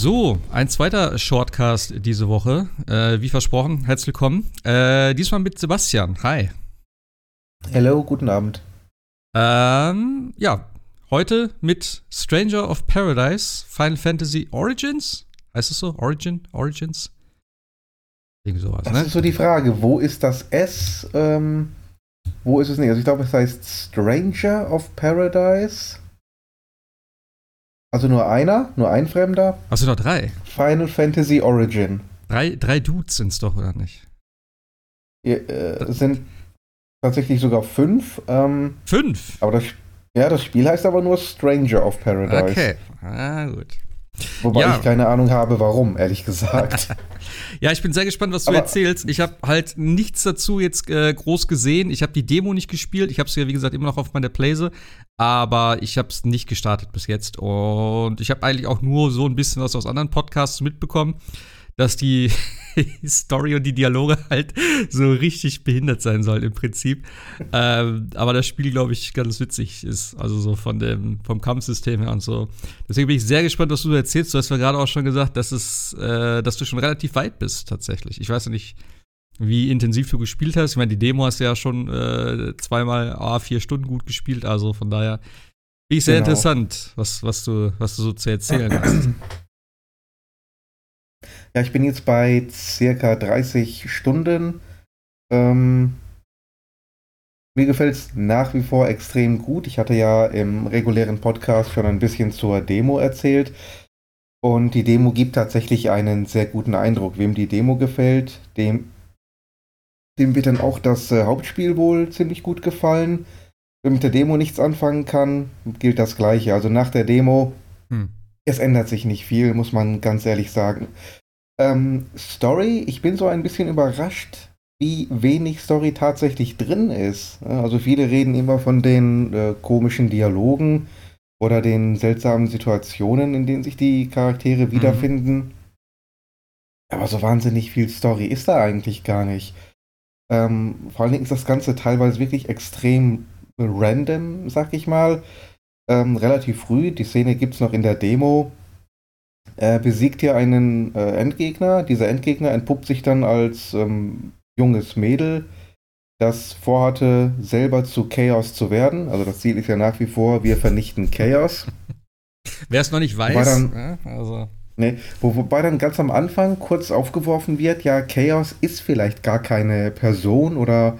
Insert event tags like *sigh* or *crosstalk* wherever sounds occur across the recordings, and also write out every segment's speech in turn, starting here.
So, ein zweiter Shortcast diese Woche. Äh, wie versprochen, herzlich willkommen. Äh, diesmal mit Sebastian. Hi. Hello, guten Abend. Ähm, ja, heute mit Stranger of Paradise, Final Fantasy Origins. Heißt es so? Origin? Origins? Irgendwie sowas, das ne? ist so die Frage. Wo ist das S? Ähm, wo ist es nicht? Also ich glaube, es heißt Stranger of Paradise. Also nur einer, nur ein Fremder. Hast du noch drei? Final Fantasy Origin. Drei, drei Dudes sind es doch, oder nicht? Ja, äh, sind tatsächlich sogar fünf. Ähm, fünf? Aber das, ja, das Spiel heißt aber nur Stranger of Paradise. Okay, ah, gut. Wobei ja. ich keine Ahnung habe, warum, ehrlich gesagt. *laughs* ja, ich bin sehr gespannt, was du Aber erzählst. Ich habe halt nichts dazu jetzt äh, groß gesehen. Ich habe die Demo nicht gespielt. Ich habe es ja, wie gesagt, immer noch auf meiner Playse. Aber ich habe es nicht gestartet bis jetzt. Und ich habe eigentlich auch nur so ein bisschen was aus anderen Podcasts mitbekommen dass die *laughs* Story und die Dialoge halt so richtig behindert sein sollen im Prinzip. ähm, aber das Spiel, glaube ich, ganz witzig ist. Also so von dem, vom Kampfsystem her und so. Deswegen bin ich sehr gespannt, was du erzählst. Du hast mir gerade auch schon gesagt, dass es, äh, dass du schon relativ weit bist, tatsächlich. Ich weiß ja nicht, wie intensiv du gespielt hast. Ich meine, die Demo hast du ja schon äh, zweimal A, vier Stunden gut gespielt. Also von daher bin ich sehr genau. interessant, was, was, du, was du so zu erzählen hast. *clears throat* Ja, ich bin jetzt bei circa 30 Stunden. Ähm, mir gefällt es nach wie vor extrem gut. Ich hatte ja im regulären Podcast schon ein bisschen zur Demo erzählt. Und die Demo gibt tatsächlich einen sehr guten Eindruck. Wem die Demo gefällt, dem, dem wird dann auch das äh, Hauptspiel wohl ziemlich gut gefallen. Wer mit der Demo nichts anfangen kann, gilt das Gleiche. Also nach der Demo, hm. es ändert sich nicht viel, muss man ganz ehrlich sagen. Ähm, Story, ich bin so ein bisschen überrascht, wie wenig Story tatsächlich drin ist. Also viele reden immer von den äh, komischen Dialogen oder den seltsamen Situationen, in denen sich die Charaktere mhm. wiederfinden. Mhm. Aber so wahnsinnig viel Story ist da eigentlich gar nicht. Ähm, vor allen Dingen ist das Ganze teilweise wirklich extrem random, sag ich mal. Ähm, relativ früh, die Szene gibt es noch in der Demo, er besiegt hier einen äh, Endgegner. Dieser Endgegner entpuppt sich dann als ähm, junges Mädel, das vorhatte, selber zu Chaos zu werden. Also das Ziel ist ja nach wie vor, wir vernichten Chaos. *laughs* Wer es noch nicht weiß, dann, ja, also. Nee, wo, wobei dann ganz am Anfang kurz aufgeworfen wird, ja, Chaos ist vielleicht gar keine Person oder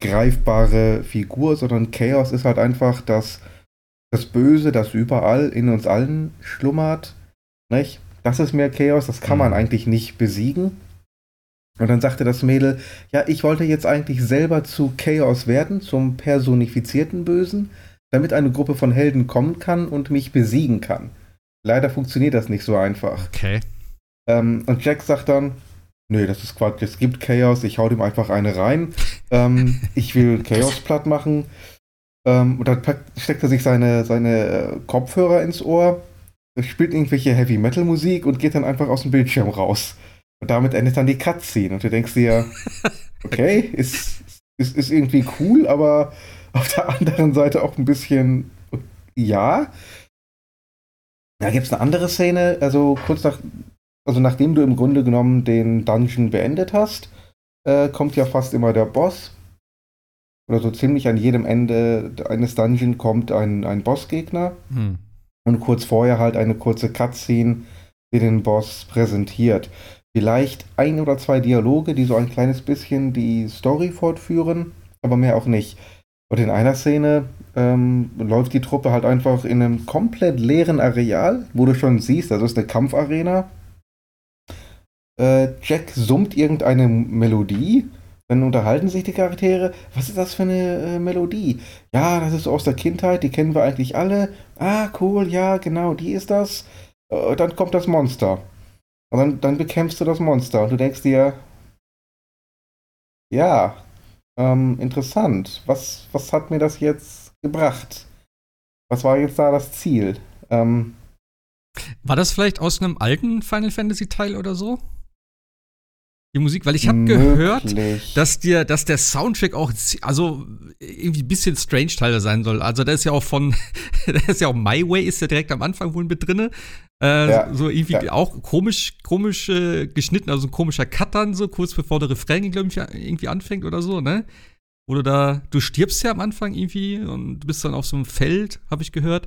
greifbare Figur, sondern Chaos ist halt einfach das, das Böse, das überall in uns allen schlummert nicht? Das ist mehr Chaos, das kann man mhm. eigentlich nicht besiegen. Und dann sagte das Mädel, ja, ich wollte jetzt eigentlich selber zu Chaos werden, zum personifizierten Bösen, damit eine Gruppe von Helden kommen kann und mich besiegen kann. Leider funktioniert das nicht so einfach. Okay. Ähm, und Jack sagt dann, nö, das ist Quatsch, es gibt Chaos, ich hau dem einfach eine rein. ähm, *laughs* ich will Chaos platt machen. Ähm, und dann steckt er sich seine, seine äh, Kopfhörer ins Ohr spielt irgendwelche Heavy Metal Musik und geht dann einfach aus dem Bildschirm raus. Und damit endet dann die Cutscene. Und du denkst dir, *laughs* okay, ist, ist, ist irgendwie cool, aber auf der anderen Seite auch ein bisschen, ja. Da gibt es eine andere Szene, also kurz nach, also nachdem du im Grunde genommen den Dungeon beendet hast, äh, kommt ja fast immer der Boss. Oder so ziemlich an jedem Ende eines Dungeons kommt ein, ein Bossgegner. Hm und kurz vorher halt eine kurze Cutscene, die den Boss präsentiert. Vielleicht ein oder zwei Dialoge, die so ein kleines bisschen die Story fortführen, aber mehr auch nicht. Und in einer Szene ähm, läuft die Truppe halt einfach in einem komplett leeren Areal, wo du schon siehst, das ist eine Kampfarena. Äh, Jack summt irgendeine Melodie dann unterhalten sich die Charaktere. Was ist das für eine äh, Melodie? Ja, das ist aus der Kindheit, die kennen wir eigentlich alle. Ah, cool, ja, genau, die ist das. Äh, dann kommt das Monster. Und dann, dann bekämpfst du das Monster und du denkst dir, ja, ähm, interessant. Was, was hat mir das jetzt gebracht? Was war jetzt da das Ziel? Ähm, war das vielleicht aus einem alten Final Fantasy Teil oder so? Die Musik, weil ich habe gehört, dass dir, dass der Soundtrack auch also irgendwie ein bisschen strange teilweise sein soll. Also da ist ja auch von, *laughs* da ist ja auch My Way ist ja direkt am Anfang wohl mit drinne. Äh, ja, so irgendwie ja. auch komisch, komisch äh, geschnitten, also ein komischer Cut dann so, kurz bevor der Refrain, glaube ich, irgendwie anfängt oder so, ne? Du da, du stirbst ja am Anfang irgendwie und bist dann auf so einem Feld, habe ich gehört.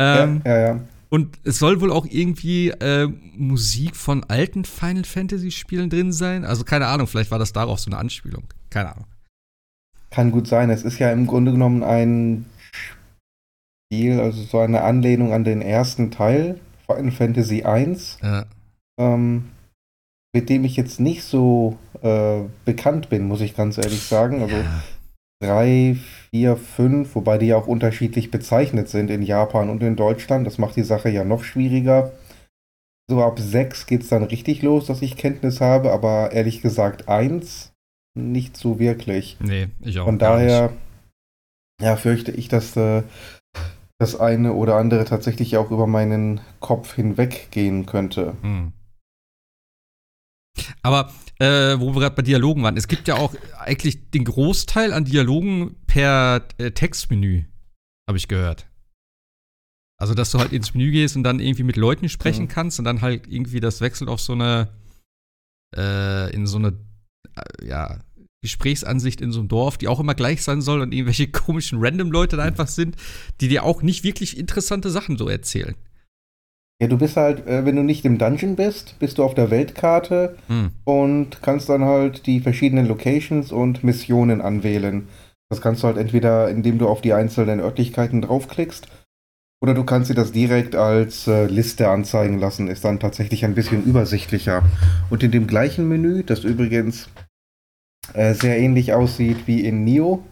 Ähm, ja, ja, ja. Und es soll wohl auch irgendwie äh, Musik von alten Final Fantasy Spielen drin sein. Also keine Ahnung, vielleicht war das darauf so eine Anspielung. Keine Ahnung. Kann gut sein. Es ist ja im Grunde genommen ein Spiel, also so eine Anlehnung an den ersten Teil, Final Fantasy I. Ja. Ähm, mit dem ich jetzt nicht so äh, bekannt bin, muss ich ganz ehrlich sagen. Also ja. drei, vier, fünf, wobei die ja auch unterschiedlich bezeichnet sind in Japan und in Deutschland. Das macht die Sache ja noch schwieriger. So ab sechs geht es dann richtig los, dass ich Kenntnis habe, aber ehrlich gesagt eins nicht so wirklich. Nee, ich auch. Von daher, ja, fürchte ich, dass äh, das eine oder andere tatsächlich auch über meinen Kopf hinweggehen könnte. Hm. Aber äh, wo wir gerade bei Dialogen waren, es gibt ja auch eigentlich den Großteil an Dialogen per äh, Textmenü, habe ich gehört. Also, dass du halt ins Menü gehst und dann irgendwie mit Leuten sprechen mhm. kannst und dann halt irgendwie das wechselt auf so eine, äh, in so eine, äh, ja, Gesprächsansicht in so einem Dorf, die auch immer gleich sein soll und irgendwelche *laughs* komischen Random-Leute da einfach sind, die dir auch nicht wirklich interessante Sachen so erzählen. Ja, du bist halt, äh, wenn du nicht im Dungeon bist, bist du auf der Weltkarte hm. und kannst dann halt die verschiedenen Locations und Missionen anwählen. Das kannst du halt entweder, indem du auf die einzelnen Örtlichkeiten draufklickst, oder du kannst dir das direkt als äh, Liste anzeigen lassen. Ist dann tatsächlich ein bisschen übersichtlicher. Und in dem gleichen Menü, das übrigens äh, sehr ähnlich aussieht wie in Nio,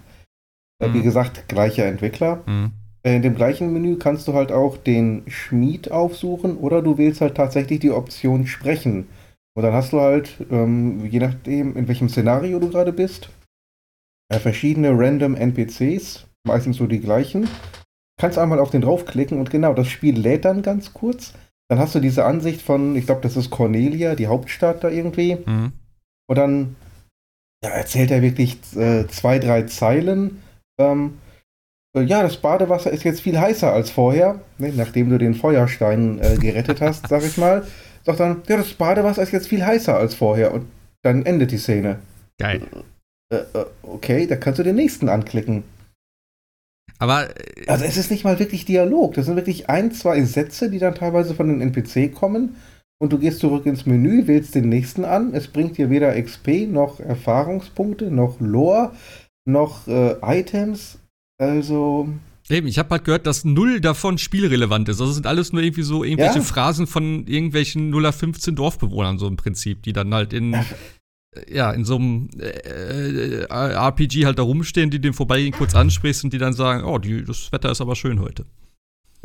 äh, wie hm. gesagt, gleicher Entwickler. Äh, in dem gleichen Menü kannst du halt auch den Schmied aufsuchen oder du wählst halt tatsächlich die Option Sprechen. Und dann hast du halt, ähm, je nachdem, in welchem Szenario du gerade bist, äh, verschiedene random NPCs, meistens so die gleichen. Kannst einmal auf den draufklicken und genau, das Spiel lädt dann ganz kurz. Dann hast du diese Ansicht von, ich glaube, das ist Cornelia, die Hauptstadt da irgendwie. Mhm. Und dann ja, erzählt er wirklich äh, zwei, drei Zeilen. Ähm, äh, ja, das Badewasser ist jetzt viel heißer als vorher, ne, nachdem du den Feuerstein äh, gerettet hast, sag ich mal. Sagt dann, ja, das Badewasser ist jetzt viel heißer als vorher und dann endet die Szene. Geil. Äh, äh, okay, da kannst du den nächsten anklicken. Aber. Äh, also, es ist nicht mal wirklich Dialog. Das sind wirklich ein, zwei Sätze, die dann teilweise von den NPC kommen. Und du gehst zurück ins Menü, wählst den nächsten an. Es bringt dir weder XP noch Erfahrungspunkte, noch Lore, noch äh, Items. Also. Eben, ich habe halt gehört, dass null davon spielrelevant ist. Also sind alles nur irgendwie so irgendwelche ja? Phrasen von irgendwelchen 0 15 Dorfbewohnern, so im Prinzip, die dann halt in, ja, in so einem äh, äh RPG halt da rumstehen, die dem vorbeigehen, kurz ansprichst und die dann sagen, oh, die, das Wetter ist aber schön heute.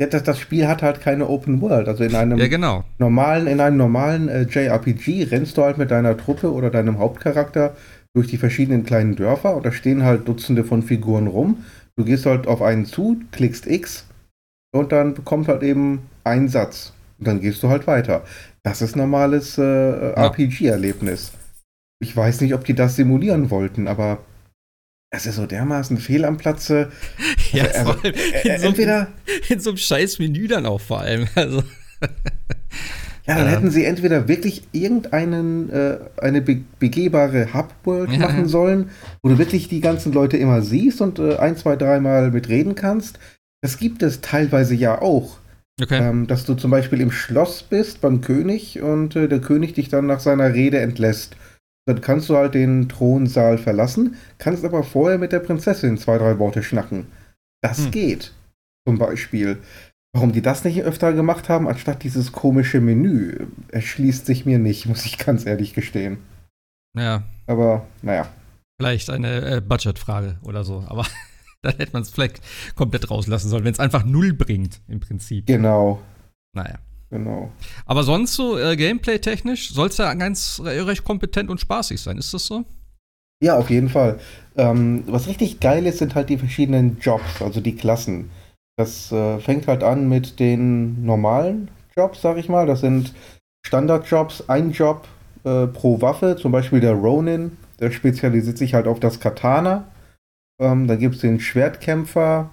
Ja, das, das Spiel hat halt keine Open World. Also in einem ja, genau. normalen, in einem normalen äh, JRPG rennst du halt mit deiner Truppe oder deinem Hauptcharakter durch die verschiedenen kleinen Dörfer und da stehen halt Dutzende von Figuren rum Du gehst halt auf einen zu, klickst X und dann bekommt halt eben ein Satz. Und dann gehst du halt weiter. Das ist normales äh, RPG-Erlebnis. Ich weiß nicht, ob die das simulieren wollten, aber es ist so dermaßen fehl am Platze. *laughs* ja, also, also, äh, in, so entweder in so einem scheiß Menü dann auch vor allem. Also. Ja, dann ähm. hätten sie entweder wirklich irgendeinen äh, eine be begehbare Hub-World ja. machen sollen, wo du wirklich die ganzen Leute immer siehst und äh, ein, zwei, dreimal mitreden kannst. Das gibt es teilweise ja auch. Okay. Ähm, dass du zum Beispiel im Schloss bist beim König und äh, der König dich dann nach seiner Rede entlässt. Dann kannst du halt den Thronsaal verlassen, kannst aber vorher mit der Prinzessin zwei, drei Worte schnacken. Das hm. geht. Zum Beispiel. Warum die das nicht öfter gemacht haben, anstatt dieses komische Menü, erschließt sich mir nicht, *laughs* muss ich ganz ehrlich gestehen. Ja. Aber, naja. Vielleicht eine äh, Budgetfrage oder so, aber *laughs* dann hätte man es vielleicht komplett rauslassen sollen, wenn es einfach null bringt, im Prinzip. Genau. Naja. Genau. Aber sonst so äh, Gameplay-technisch soll es ja ganz recht kompetent und spaßig sein, ist das so? Ja, auf jeden Fall. Ähm, was richtig geil ist, sind halt die verschiedenen Jobs, also die Klassen. Das äh, fängt halt an mit den normalen Jobs, sag ich mal. Das sind Standardjobs, ein Job äh, pro Waffe, zum Beispiel der Ronin, der spezialisiert sich halt auf das Katana. Ähm, dann gibt es den Schwertkämpfer,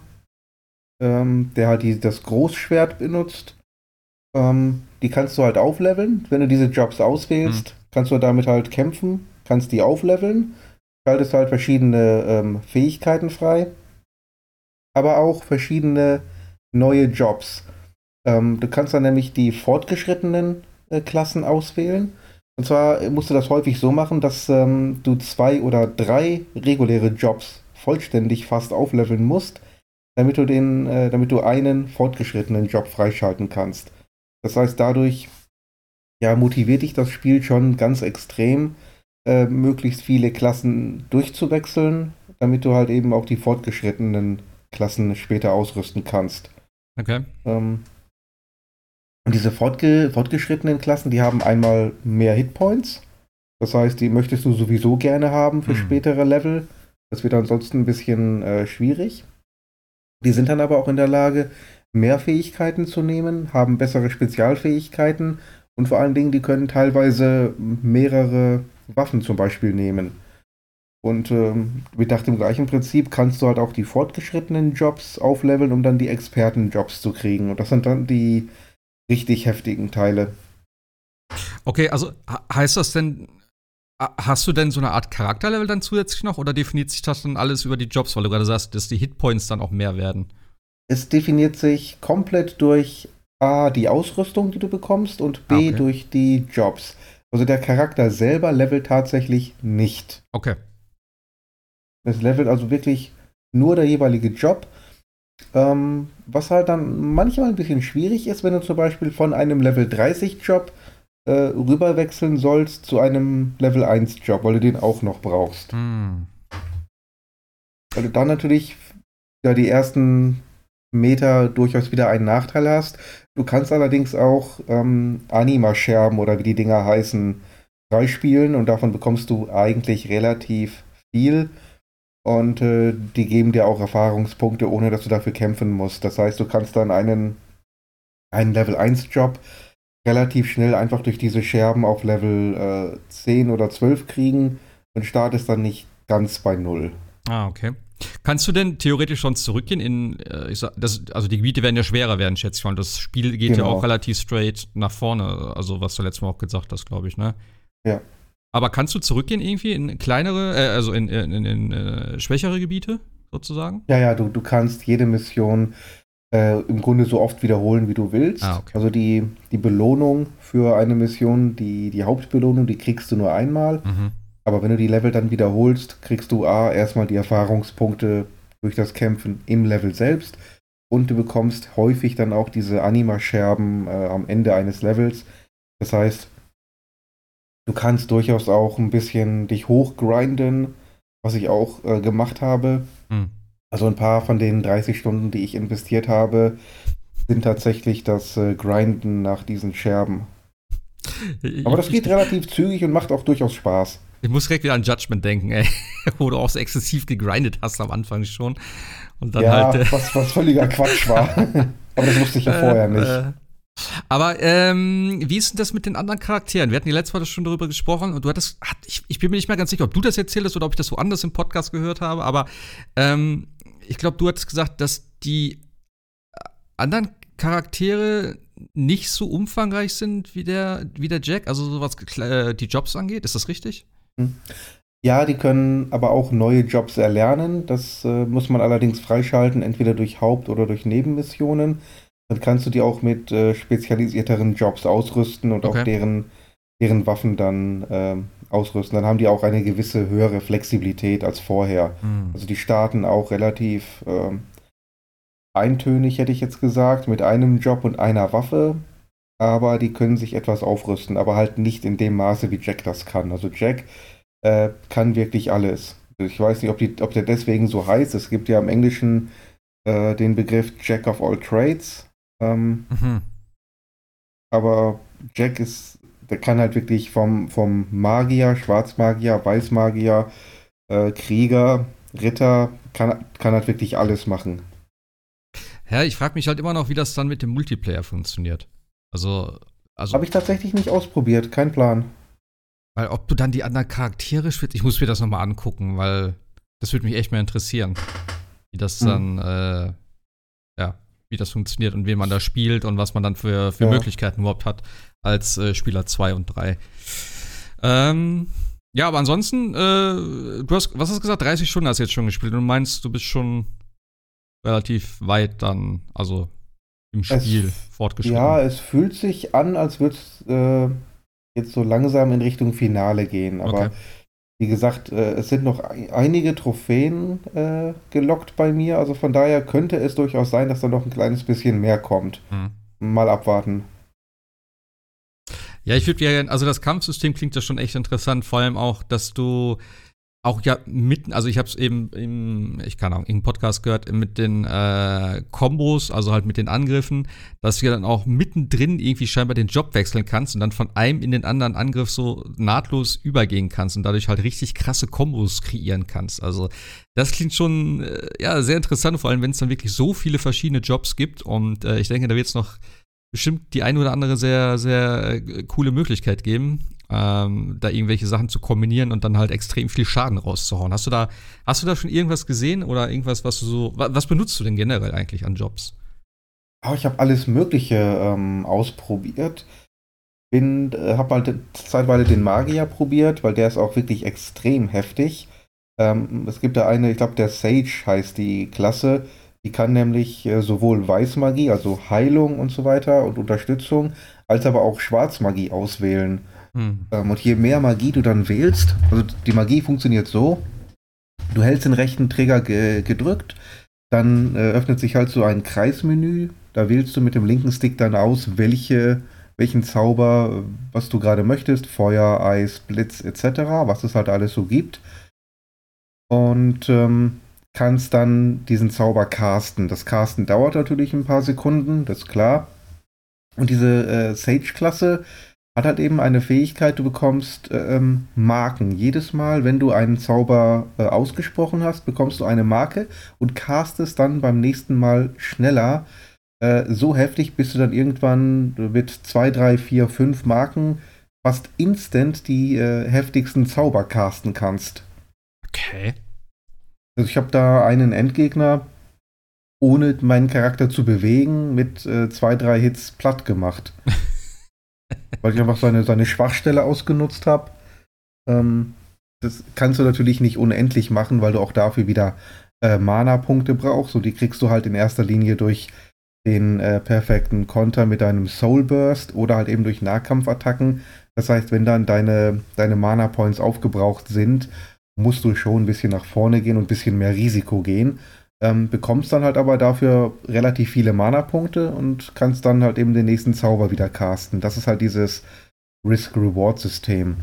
ähm, der halt die, das Großschwert benutzt. Ähm, die kannst du halt aufleveln. Wenn du diese Jobs auswählst, hm. kannst du damit halt kämpfen, kannst die aufleveln, schaltest halt verschiedene ähm, Fähigkeiten frei, aber auch verschiedene neue Jobs. Ähm, du kannst dann nämlich die fortgeschrittenen äh, Klassen auswählen. Und zwar musst du das häufig so machen, dass ähm, du zwei oder drei reguläre Jobs vollständig fast aufleveln musst, damit du den, äh, damit du einen fortgeschrittenen Job freischalten kannst. Das heißt, dadurch ja, motiviert dich das Spiel schon ganz extrem, äh, möglichst viele Klassen durchzuwechseln, damit du halt eben auch die fortgeschrittenen Klassen später ausrüsten kannst. Okay. Ähm, und diese fortge fortgeschrittenen Klassen, die haben einmal mehr Hitpoints. Das heißt, die möchtest du sowieso gerne haben für hm. spätere Level. Das wird ansonsten ein bisschen äh, schwierig. Die sind dann aber auch in der Lage, mehr Fähigkeiten zu nehmen, haben bessere Spezialfähigkeiten und vor allen Dingen, die können teilweise mehrere Waffen zum Beispiel nehmen. Und ähm, mit nach dem gleichen Prinzip kannst du halt auch die fortgeschrittenen Jobs aufleveln, um dann die Expertenjobs zu kriegen. Und das sind dann die richtig heftigen Teile. Okay, also heißt das denn, hast du denn so eine Art Charakterlevel dann zusätzlich noch oder definiert sich das dann alles über die Jobs, weil du gerade sagst, dass die Hitpoints dann auch mehr werden? Es definiert sich komplett durch A, die Ausrüstung, die du bekommst, und B, okay. durch die Jobs. Also der Charakter selber levelt tatsächlich nicht. Okay. Es levelt also wirklich nur der jeweilige Job. Ähm, was halt dann manchmal ein bisschen schwierig ist, wenn du zum Beispiel von einem Level 30 Job äh, rüberwechseln sollst zu einem Level 1 Job, weil du den auch noch brauchst. Hm. Weil du dann natürlich ja die ersten Meter durchaus wieder einen Nachteil hast. Du kannst allerdings auch ähm, Anima-Scherben oder wie die Dinger heißen, freispielen und davon bekommst du eigentlich relativ viel. Und äh, die geben dir auch Erfahrungspunkte, ohne dass du dafür kämpfen musst. Das heißt, du kannst dann einen, einen Level 1 Job relativ schnell einfach durch diese Scherben auf Level äh, 10 oder 12 kriegen und startest dann nicht ganz bei Null. Ah, okay. Kannst du denn theoretisch schon zurückgehen in, äh, ich sag, das, also die Gebiete werden ja schwerer werden, schätze ich mal. Das Spiel geht genau. ja auch relativ straight nach vorne, also was du letztes Mal auch gesagt hast, glaube ich, ne? Ja. Aber kannst du zurückgehen irgendwie in kleinere, äh, also in, in, in, in äh, schwächere Gebiete sozusagen? Ja, ja, du, du kannst jede Mission äh, im Grunde so oft wiederholen, wie du willst. Ah, okay. Also die, die Belohnung für eine Mission, die, die Hauptbelohnung, die kriegst du nur einmal. Mhm. Aber wenn du die Level dann wiederholst, kriegst du A, erstmal die Erfahrungspunkte durch das Kämpfen im Level selbst und du bekommst häufig dann auch diese Anima-Scherben äh, am Ende eines Levels. Das heißt, du kannst durchaus auch ein bisschen dich hochgrinden, was ich auch äh, gemacht habe. Hm. Also ein paar von den 30 Stunden, die ich investiert habe, sind tatsächlich das äh, Grinden nach diesen Scherben. Aber das geht relativ zügig und macht auch durchaus Spaß. Ich muss direkt wieder an Judgment denken, ey. *laughs* Wo du auch so exzessiv gegrindet hast am Anfang schon. Und dann ja, halt. Äh, was, was völliger Quatsch war. *laughs* Aber das wusste ich ja vorher nicht. Äh, aber ähm, wie ist denn das mit den anderen Charakteren? Wir hatten die letzte Woche schon darüber gesprochen und du hattest, hat, ich, ich, bin mir nicht mehr ganz sicher, ob du das erzählt hast oder ob ich das woanders im Podcast gehört habe, aber ähm, ich glaube, du hattest gesagt, dass die anderen Charaktere nicht so umfangreich sind wie der, wie der Jack, also so was äh, die Jobs angeht. Ist das richtig? Hm. Ja, die können aber auch neue Jobs erlernen. Das äh, muss man allerdings freischalten, entweder durch Haupt- oder durch Nebenmissionen. Dann kannst du die auch mit äh, spezialisierteren Jobs ausrüsten und okay. auch deren, deren Waffen dann äh, ausrüsten. Dann haben die auch eine gewisse höhere Flexibilität als vorher. Mhm. Also die starten auch relativ ähm, eintönig, hätte ich jetzt gesagt, mit einem Job und einer Waffe. Aber die können sich etwas aufrüsten, aber halt nicht in dem Maße, wie Jack das kann. Also Jack äh, kann wirklich alles. Ich weiß nicht, ob, die, ob der deswegen so heißt. Es gibt ja im Englischen äh, den Begriff Jack of all Trades. Ähm, mhm. Aber Jack ist, der kann halt wirklich vom, vom Magier, Schwarzmagier, Weißmagier, äh, Krieger, Ritter, kann, kann halt wirklich alles machen. Ja, ich frage mich halt immer noch, wie das dann mit dem Multiplayer funktioniert. Also, also. Habe ich tatsächlich nicht ausprobiert, kein Plan. Weil ob du dann die anderen Charaktere spielst, ich muss mir das nochmal angucken, weil das würde mich echt mal interessieren. Wie das hm. dann, äh, ja, wie das funktioniert und wen man da spielt und was man dann für, für ja. Möglichkeiten überhaupt hat als äh, Spieler 2 und 3. Ähm, ja, aber ansonsten, äh, du hast, was hast du gesagt? 30 Stunden hast du jetzt schon gespielt und du meinst, du bist schon relativ weit dann, also im Spiel es, fortgeschritten. Ja, es fühlt sich an, als würde es äh, jetzt so langsam in Richtung Finale gehen. Aber okay. Wie gesagt, äh, es sind noch einige Trophäen äh, gelockt bei mir. Also von daher könnte es durchaus sein, dass da noch ein kleines bisschen mehr kommt. Hm. Mal abwarten. Ja, ich würde gerne, also das Kampfsystem klingt ja schon echt interessant, vor allem auch, dass du auch ja mitten, also ich habe es eben im, ich kann auch im Podcast gehört, mit den äh, Kombos, also halt mit den Angriffen, dass du ja dann auch mittendrin irgendwie scheinbar den Job wechseln kannst und dann von einem in den anderen Angriff so nahtlos übergehen kannst und dadurch halt richtig krasse Kombos kreieren kannst. Also das klingt schon äh, ja sehr interessant, vor allem wenn es dann wirklich so viele verschiedene Jobs gibt und äh, ich denke, da wird es noch bestimmt die eine oder andere sehr, sehr äh, coole Möglichkeit geben, ähm, da irgendwelche Sachen zu kombinieren und dann halt extrem viel Schaden rauszuhauen. Hast du da, hast du da schon irgendwas gesehen oder irgendwas, was du so, was benutzt du denn generell eigentlich an Jobs? Oh, ich habe alles Mögliche ähm, ausprobiert. Bin, äh, habe halt zeitweise den Magier probiert, weil der ist auch wirklich extrem heftig. Ähm, es gibt da eine, ich glaube, der Sage heißt die Klasse. Die kann nämlich äh, sowohl Weißmagie, also Heilung und so weiter und Unterstützung, als aber auch Schwarzmagie auswählen. Hm. Ähm, und je mehr Magie du dann wählst, also die Magie funktioniert so, du hältst den rechten Trigger ge gedrückt, dann äh, öffnet sich halt so ein Kreismenü, da wählst du mit dem linken Stick dann aus, welche, welchen Zauber, was du gerade möchtest, Feuer, Eis, Blitz etc., was es halt alles so gibt. Und ähm, kannst dann diesen Zauber casten. Das Casten dauert natürlich ein paar Sekunden, das ist klar. Und diese äh, Sage-Klasse hat halt eben eine Fähigkeit, du bekommst äh, ähm, Marken. Jedes Mal, wenn du einen Zauber äh, ausgesprochen hast, bekommst du eine Marke und castest dann beim nächsten Mal schneller. Äh, so heftig, bis du dann irgendwann mit 2, 3, 4, 5 Marken fast instant die äh, heftigsten Zauber casten kannst. Okay. Also ich habe da einen Endgegner, ohne meinen Charakter zu bewegen, mit äh, zwei, drei Hits platt gemacht. *laughs* Weil ich einfach seine, seine Schwachstelle ausgenutzt habe. Ähm, das kannst du natürlich nicht unendlich machen, weil du auch dafür wieder äh, Mana-Punkte brauchst. Und die kriegst du halt in erster Linie durch den äh, perfekten Konter mit deinem Soul Burst oder halt eben durch Nahkampfattacken. Das heißt, wenn dann deine, deine Mana-Points aufgebraucht sind, musst du schon ein bisschen nach vorne gehen und ein bisschen mehr Risiko gehen. Ähm, bekommst dann halt aber dafür relativ viele Mana-Punkte und kannst dann halt eben den nächsten Zauber wieder casten. Das ist halt dieses Risk-Reward-System.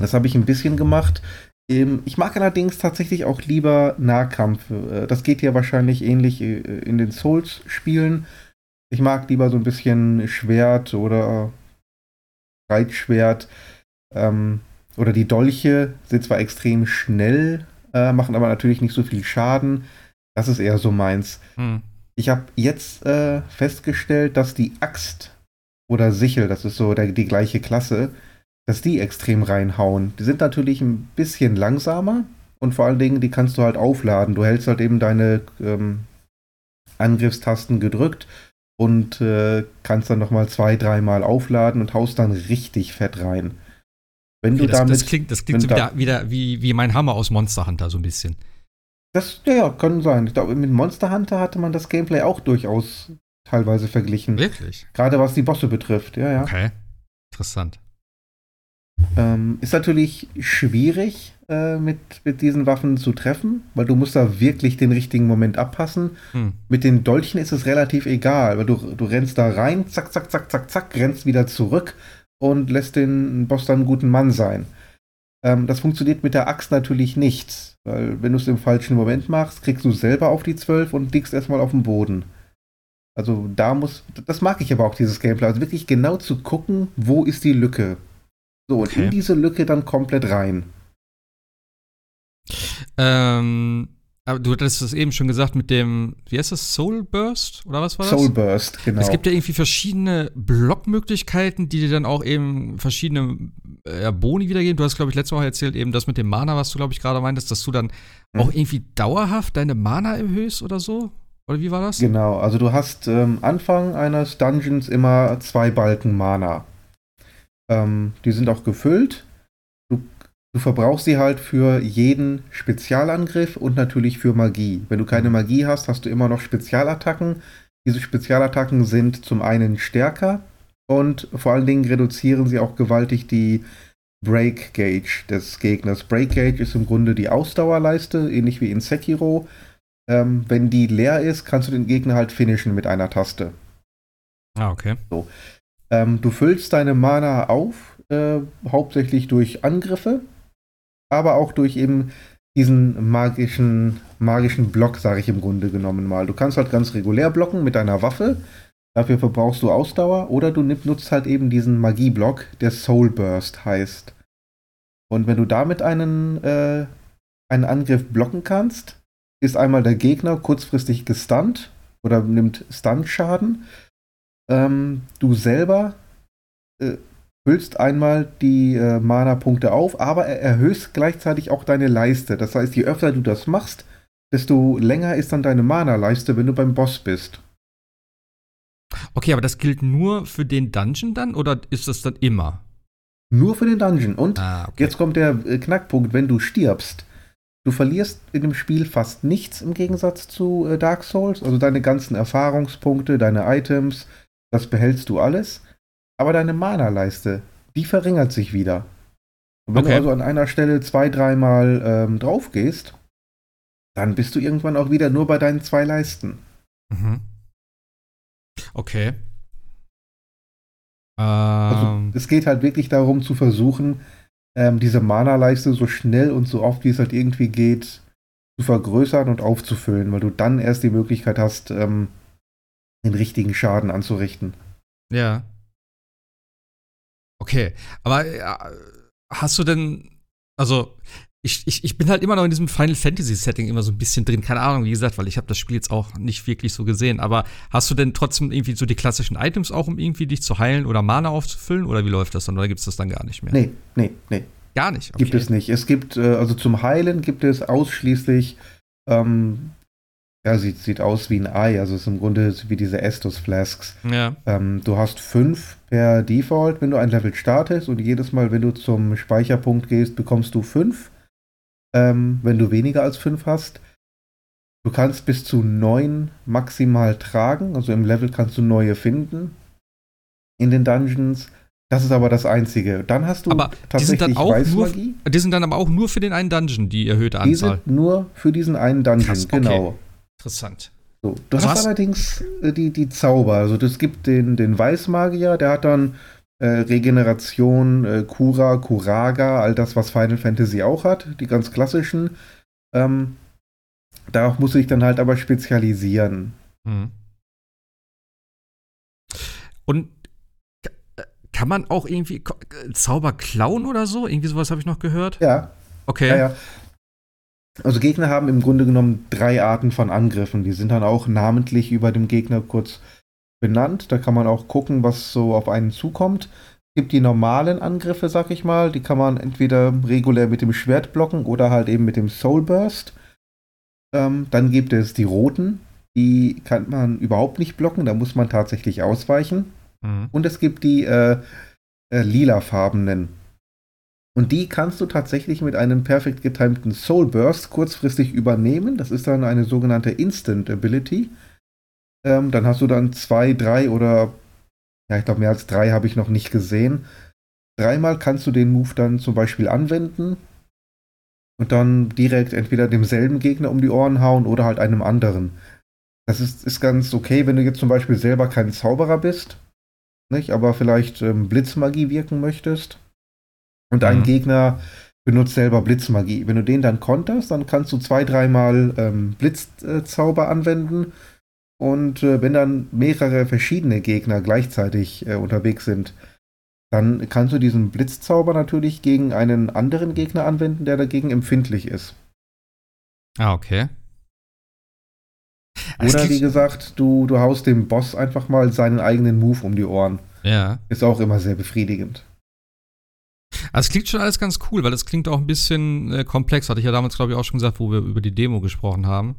Das habe ich ein bisschen gemacht. Ähm, ich mag allerdings tatsächlich auch lieber Nahkampf. Äh, das geht ja wahrscheinlich ähnlich äh, in den Souls-Spielen. Ich mag lieber so ein bisschen Schwert oder Reitschwert. Ähm, oder die Dolche sind zwar extrem schnell, äh, machen aber natürlich nicht so viel Schaden. Das ist eher so meins. Hm. Ich habe jetzt äh, festgestellt, dass die Axt oder Sichel, das ist so der, die gleiche Klasse, dass die extrem reinhauen. Die sind natürlich ein bisschen langsamer und vor allen Dingen, die kannst du halt aufladen. Du hältst halt eben deine ähm, Angriffstasten gedrückt und äh, kannst dann nochmal zwei, dreimal aufladen und haust dann richtig fett rein. Wenn okay, du das, damit, das klingt, das klingt so wieder, wieder wie, wie mein Hammer aus Monster Hunter, so ein bisschen. Das, ja, kann sein. Ich glaube, mit Monster Hunter hatte man das Gameplay auch durchaus teilweise verglichen. Wirklich? Gerade was die Bosse betrifft, ja, ja. Okay. Interessant. Ähm, ist natürlich schwierig, äh, mit, mit diesen Waffen zu treffen, weil du musst da wirklich den richtigen Moment abpassen. Hm. Mit den Dolchen ist es relativ egal, weil du, du rennst da rein, zack, zack, zack, zack, zack, rennst wieder zurück und lässt den Boss dann einen guten Mann sein. Ähm, das funktioniert mit der Axt natürlich nicht, weil wenn du es im falschen Moment machst, kriegst du selber auf die 12 und liegst erstmal auf dem Boden. Also da muss, das mag ich aber auch, dieses Gameplay, also wirklich genau zu gucken, wo ist die Lücke. So, und okay. in diese Lücke dann komplett rein. Ähm, aber du hattest es eben schon gesagt mit dem, wie heißt das, Soul Burst oder was war das? Soul Burst, genau. Es gibt ja irgendwie verschiedene Blockmöglichkeiten, die dir dann auch eben verschiedene äh, Boni wiedergeben. Du hast, glaube ich, letztes Mal erzählt, eben das mit dem Mana, was du, glaube ich, gerade meintest, dass du dann mhm. auch irgendwie dauerhaft deine Mana erhöhst oder so. Oder wie war das? Genau, also du hast ähm, Anfang eines Dungeons immer zwei Balken Mana. Ähm, die sind auch gefüllt. Du, verbrauchst sie halt für jeden Spezialangriff und natürlich für Magie. Wenn du keine Magie hast, hast du immer noch Spezialattacken. Diese Spezialattacken sind zum einen stärker und vor allen Dingen reduzieren sie auch gewaltig die Break Gauge des Gegners. Break Gauge ist im Grunde die Ausdauerleiste, ähnlich wie in Sekiro. Ähm, wenn die leer ist, kannst du den Gegner halt finishen mit einer Taste. Ah, okay. So. Ähm, du füllst deine Mana auf, äh, hauptsächlich durch Angriffe, aber auch durch eben diesen magischen, magischen Block, sage ich im Grunde genommen mal. Du kannst halt ganz regulär blocken mit deiner Waffe, dafür verbrauchst du Ausdauer, oder du nutzt halt eben diesen Magieblock, der Soul Burst heißt. Und wenn du damit einen, äh, einen Angriff blocken kannst, ist einmal der Gegner kurzfristig gestunt oder nimmt Stunt-Schaden. Ähm, du selber äh, füllst einmal die äh, Mana-Punkte auf, aber er erhöhst gleichzeitig auch deine Leiste. Das heißt, je öfter du das machst, desto länger ist dann deine Mana-Leiste, wenn du beim Boss bist. Okay, aber das gilt nur für den Dungeon dann oder ist das dann immer? Nur für den Dungeon. Und ah, okay. jetzt kommt der äh, Knackpunkt, wenn du stirbst, Du verlierst in dem Spiel fast nichts im Gegensatz zu äh, Dark Souls. Also deine ganzen Erfahrungspunkte, deine Items, das behältst du alles. Aber deine Mana-Leiste, die verringert sich wieder. Und wenn okay. du also an einer Stelle zwei, dreimal ähm, drauf gehst, dann bist du irgendwann auch wieder nur bei deinen zwei Leisten. Mhm. Okay. Also, ähm. es geht halt wirklich darum zu versuchen, ähm, diese Mana-Leiste so schnell und so oft wie es halt irgendwie geht zu vergrößern und aufzufüllen, weil du dann erst die Möglichkeit hast, ähm, den richtigen Schaden anzurichten. Ja. Okay, aber äh, hast du denn, also ich, ich, ich bin halt immer noch in diesem Final Fantasy Setting immer so ein bisschen drin. Keine Ahnung, wie gesagt, weil ich habe das Spiel jetzt auch nicht wirklich so gesehen. Aber hast du denn trotzdem irgendwie so die klassischen Items auch, um irgendwie dich zu heilen oder Mana aufzufüllen? Oder wie läuft das dann? Oder gibt es das dann gar nicht mehr? Nee, nee, nee. Gar nicht? Okay. Gibt es nicht. Es gibt, äh, also zum Heilen gibt es ausschließlich, ähm, ja, sieht, sieht aus wie ein Ei. Also es ist im Grunde wie diese Estus Flasks. Ja. Ähm, du hast fünf per Default, wenn du ein Level startest. Und jedes Mal, wenn du zum Speicherpunkt gehst, bekommst du fünf ähm, wenn du weniger als 5 hast. Du kannst bis zu 9 maximal tragen, also im Level kannst du neue finden in den Dungeons. Das ist aber das Einzige. Dann hast du aber tatsächlich die sind dann auch Weißmagie. Nur, die sind dann aber auch nur für den einen Dungeon, die erhöhte Anzahl. Die sind nur für diesen einen Dungeon, Krass, okay. genau. Interessant. So, du also hast, allerdings äh, die, die Zauber. Also es gibt den, den Weißmagier, der hat dann äh, Regeneration, äh, Kura, Kuraga, all das, was Final Fantasy auch hat, die ganz klassischen. Ähm, darauf muss ich dann halt aber spezialisieren. Mhm. Und äh, kann man auch irgendwie Zauber klauen oder so? Irgendwie sowas habe ich noch gehört. Ja. Okay. Ja, ja. Also Gegner haben im Grunde genommen drei Arten von Angriffen. Die sind dann auch namentlich über dem Gegner kurz benannt. Da kann man auch gucken, was so auf einen zukommt. Es gibt die normalen Angriffe, sag ich mal. Die kann man entweder regulär mit dem Schwert blocken oder halt eben mit dem Soul Burst. Ähm, dann gibt es die roten. Die kann man überhaupt nicht blocken. Da muss man tatsächlich ausweichen. Mhm. Und es gibt die äh, äh, lilafarbenen. Und die kannst du tatsächlich mit einem perfekt getimten Soul Burst kurzfristig übernehmen. Das ist dann eine sogenannte Instant Ability. Ähm, dann hast du dann zwei, drei oder, ja, ich glaube, mehr als drei habe ich noch nicht gesehen. Dreimal kannst du den Move dann zum Beispiel anwenden und dann direkt entweder demselben Gegner um die Ohren hauen oder halt einem anderen. Das ist, ist ganz okay, wenn du jetzt zum Beispiel selber kein Zauberer bist, nicht, aber vielleicht ähm, Blitzmagie wirken möchtest und ein mhm. Gegner benutzt selber Blitzmagie. Wenn du den dann konterst, dann kannst du zwei, dreimal ähm, Blitzzauber anwenden und äh, wenn dann mehrere verschiedene Gegner gleichzeitig äh, unterwegs sind, dann kannst du diesen Blitzzauber natürlich gegen einen anderen Gegner anwenden, der dagegen empfindlich ist. Ah, okay. Oder wie gesagt, du, du haust dem Boss einfach mal seinen eigenen Move um die Ohren. Ja. Ist auch immer sehr befriedigend. Also es klingt schon alles ganz cool, weil es klingt auch ein bisschen äh, komplex. Hatte ich ja damals, glaube ich, auch schon gesagt, wo wir über die Demo gesprochen haben.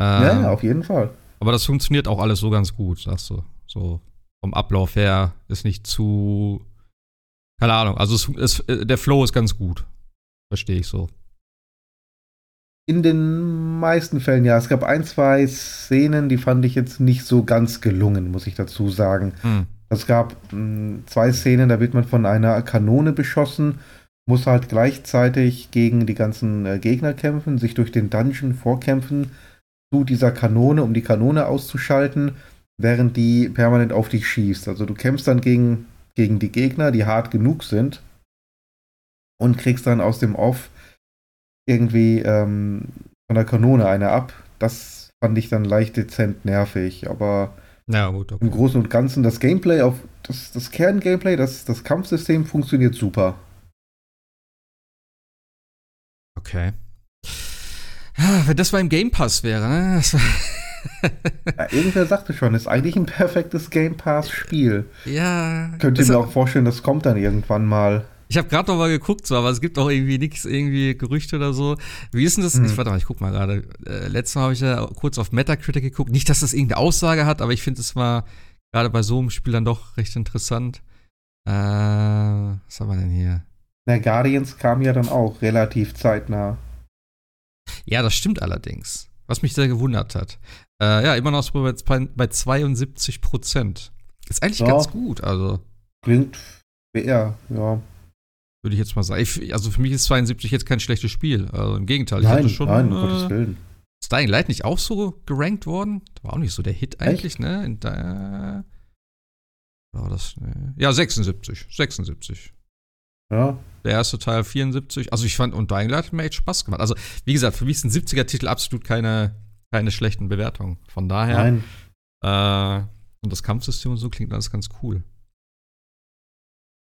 Ähm, ja, ja, auf jeden Fall. Aber das funktioniert auch alles so ganz gut, sagst du. So vom Ablauf her ist nicht zu. Keine Ahnung. Also es, es, der Flow ist ganz gut. Verstehe ich so. In den meisten Fällen ja. Es gab ein, zwei Szenen, die fand ich jetzt nicht so ganz gelungen, muss ich dazu sagen. Hm. Es gab mh, hm, zwei Szenen, da wird man von einer Kanone beschossen, muss halt gleichzeitig gegen die ganzen äh, Gegner kämpfen, sich durch den Dungeon vorkämpfen zu dieser Kanone, um die Kanone auszuschalten, während die permanent auf dich schießt. Also du kämpfst dann gegen, gegen die Gegner, die hart genug sind und kriegst dann aus dem Off irgendwie ähm, von der Kanone eine ab. Das fand ich dann leicht dezent nervig, aber ja, gut, okay. im Großen und Ganzen das Gameplay auf das, das Kern-Gameplay, das, das Kampfsystem funktioniert super. Okay. Ja, wenn das mal im Game Pass wäre, ne? ja, irgendwer sagte schon, ist eigentlich ein perfektes Game Pass-Spiel. Ja. Könnt ihr mir auch vorstellen, das kommt dann irgendwann mal. Ich habe gerade noch mal geguckt, so, aber es gibt auch irgendwie nichts, irgendwie Gerüchte oder so. Wie ist denn das? Hm. Ich, warte mal, ich guck mal gerade. Äh, letztes Mal habe ich ja kurz auf Metacritic geguckt. Nicht, dass das irgendeine Aussage hat, aber ich finde es mal gerade bei so einem Spiel dann doch recht interessant. Äh, was haben wir denn hier? Na, Guardians kam ja dann auch relativ zeitnah. Ja, das stimmt allerdings. Was mich sehr gewundert hat. Äh, ja, immer noch bei, bei 72 Prozent. Ist eigentlich ja. ganz gut, also. Klingt fair, ja. Würde ich jetzt mal sagen. Ich, also für mich ist 72 jetzt kein schlechtes Spiel. Also im Gegenteil. Ich nein, hatte schon, nein, um äh, Gottes Willen. Ist Dying Light nicht auch so gerankt worden? War auch nicht so der Hit eigentlich, Echt? ne? In der, war das, ne? Ja, 76. 76. Ja. Der erste Teil 74. Also ich fand, und Dying Light hat mir echt Spaß gemacht. Also, wie gesagt, für mich ist ein 70er-Titel absolut keine, keine schlechten Bewertungen. Von daher. Nein. Äh, und das Kampfsystem und so klingt alles ganz cool.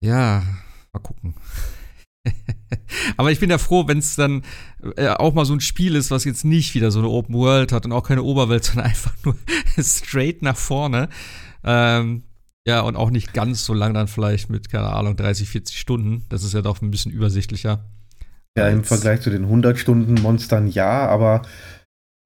Ja, mal gucken. *laughs* Aber ich bin ja froh, wenn es dann äh, auch mal so ein Spiel ist, was jetzt nicht wieder so eine Open World hat und auch keine Oberwelt, *laughs* sondern einfach nur *laughs* straight nach vorne. Ähm, ja, und auch nicht ganz so lang dann vielleicht mit, keine Ahnung, 30, 40 Stunden. Das ist ja doch ein bisschen übersichtlicher. Ja, im Vergleich zu den 100 Stunden Monstern ja, aber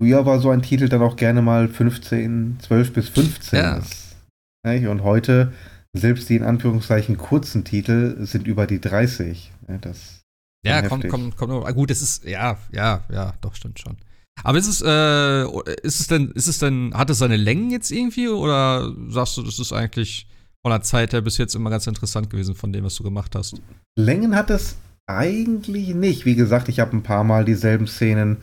früher war so ein Titel dann auch gerne mal 15, 12 bis 15. Ja. Und heute, selbst die in Anführungszeichen kurzen Titel sind über die 30. Das ja, kommt, kommt, kommt. Gut, es ist, ja, ja, ja, doch, stimmt schon. Aber ist es, äh, ist es denn, ist es denn, hat es seine Längen jetzt irgendwie oder sagst du, das ist eigentlich von der Zeit her bis jetzt immer ganz interessant gewesen von dem, was du gemacht hast? Längen hat es eigentlich nicht. Wie gesagt, ich habe ein paar Mal dieselben Szenen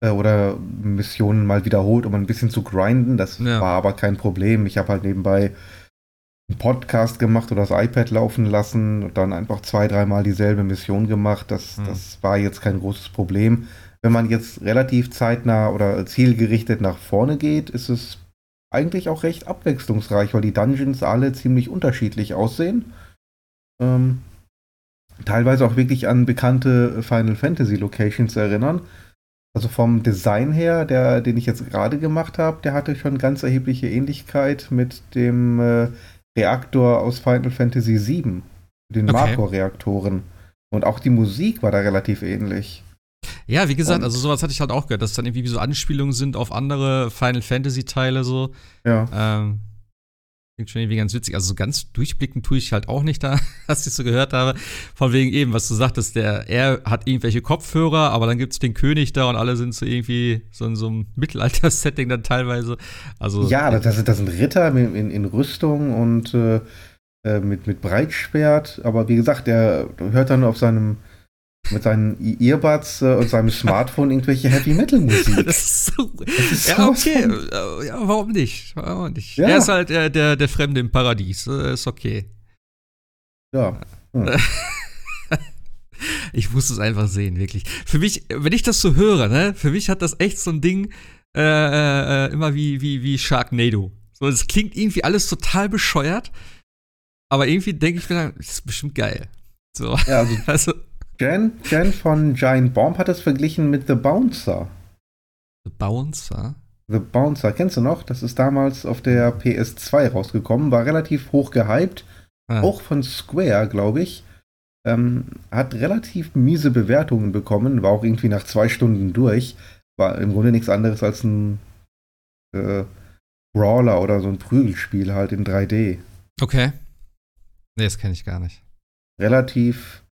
äh, oder Missionen mal wiederholt, um ein bisschen zu grinden. Das ja. war aber kein Problem. Ich habe halt nebenbei einen Podcast gemacht oder das iPad laufen lassen und dann einfach zwei, dreimal dieselbe Mission gemacht. Das, hm. das war jetzt kein großes Problem wenn man jetzt relativ zeitnah oder zielgerichtet nach vorne geht, ist es eigentlich auch recht abwechslungsreich, weil die Dungeons alle ziemlich unterschiedlich aussehen. Ähm, teilweise auch wirklich an bekannte Final Fantasy Locations erinnern. Also vom Design her, der, den ich jetzt gerade gemacht habe, der hatte schon ganz erhebliche Ähnlichkeit mit dem äh, Reaktor aus Final Fantasy VII, den okay. Marco-Reaktoren. Und auch die Musik war da relativ ähnlich. Ja, wie gesagt, und, also sowas hatte ich halt auch gehört, dass es dann irgendwie so Anspielungen sind auf andere Final Fantasy-Teile so. Ja. Ähm, klingt schon irgendwie ganz witzig. Also so ganz durchblicken tue ich halt auch nicht da, *laughs* was ich so gehört habe. Von wegen eben, was du sagtest, der, er hat irgendwelche Kopfhörer, aber dann gibt es den König da und alle sind so irgendwie so in so einem *laughs* Mittelalter-Setting dann teilweise. Also, ja, das, sind, das sind Ritter in, in, in Rüstung und äh, äh mit, mit Breitschwert, aber wie gesagt, der hört dann auf seinem mit seinen Earbuds äh, und seinem Smartphone irgendwelche Heavy Metal Musik. *laughs* Das ist so. Das ist ja, okay. Von... Ja, warum nicht? Warum nicht? Ja. Er ist halt äh, der, der Fremde im Paradies. Äh, ist okay. Ja. Hm. *laughs* ich muss es einfach sehen, wirklich. Für mich, wenn ich das so höre, ne, für mich hat das echt so ein Ding äh, äh, immer wie, wie, wie Sharknado. So, es klingt irgendwie alles total bescheuert, aber irgendwie denke ich mir, das ist bestimmt geil. So. Ja, also, *laughs* also Jen, Jen von Giant Bomb hat es verglichen mit The Bouncer. The Bouncer? The Bouncer, kennst du noch? Das ist damals auf der PS2 rausgekommen, war relativ hoch gehypt. Ah. Auch von Square, glaube ich. Ähm, hat relativ miese Bewertungen bekommen, war auch irgendwie nach zwei Stunden durch. War im Grunde nichts anderes als ein äh, Brawler oder so ein Prügelspiel halt in 3D. Okay. Nee, das kenne ich gar nicht. Relativ,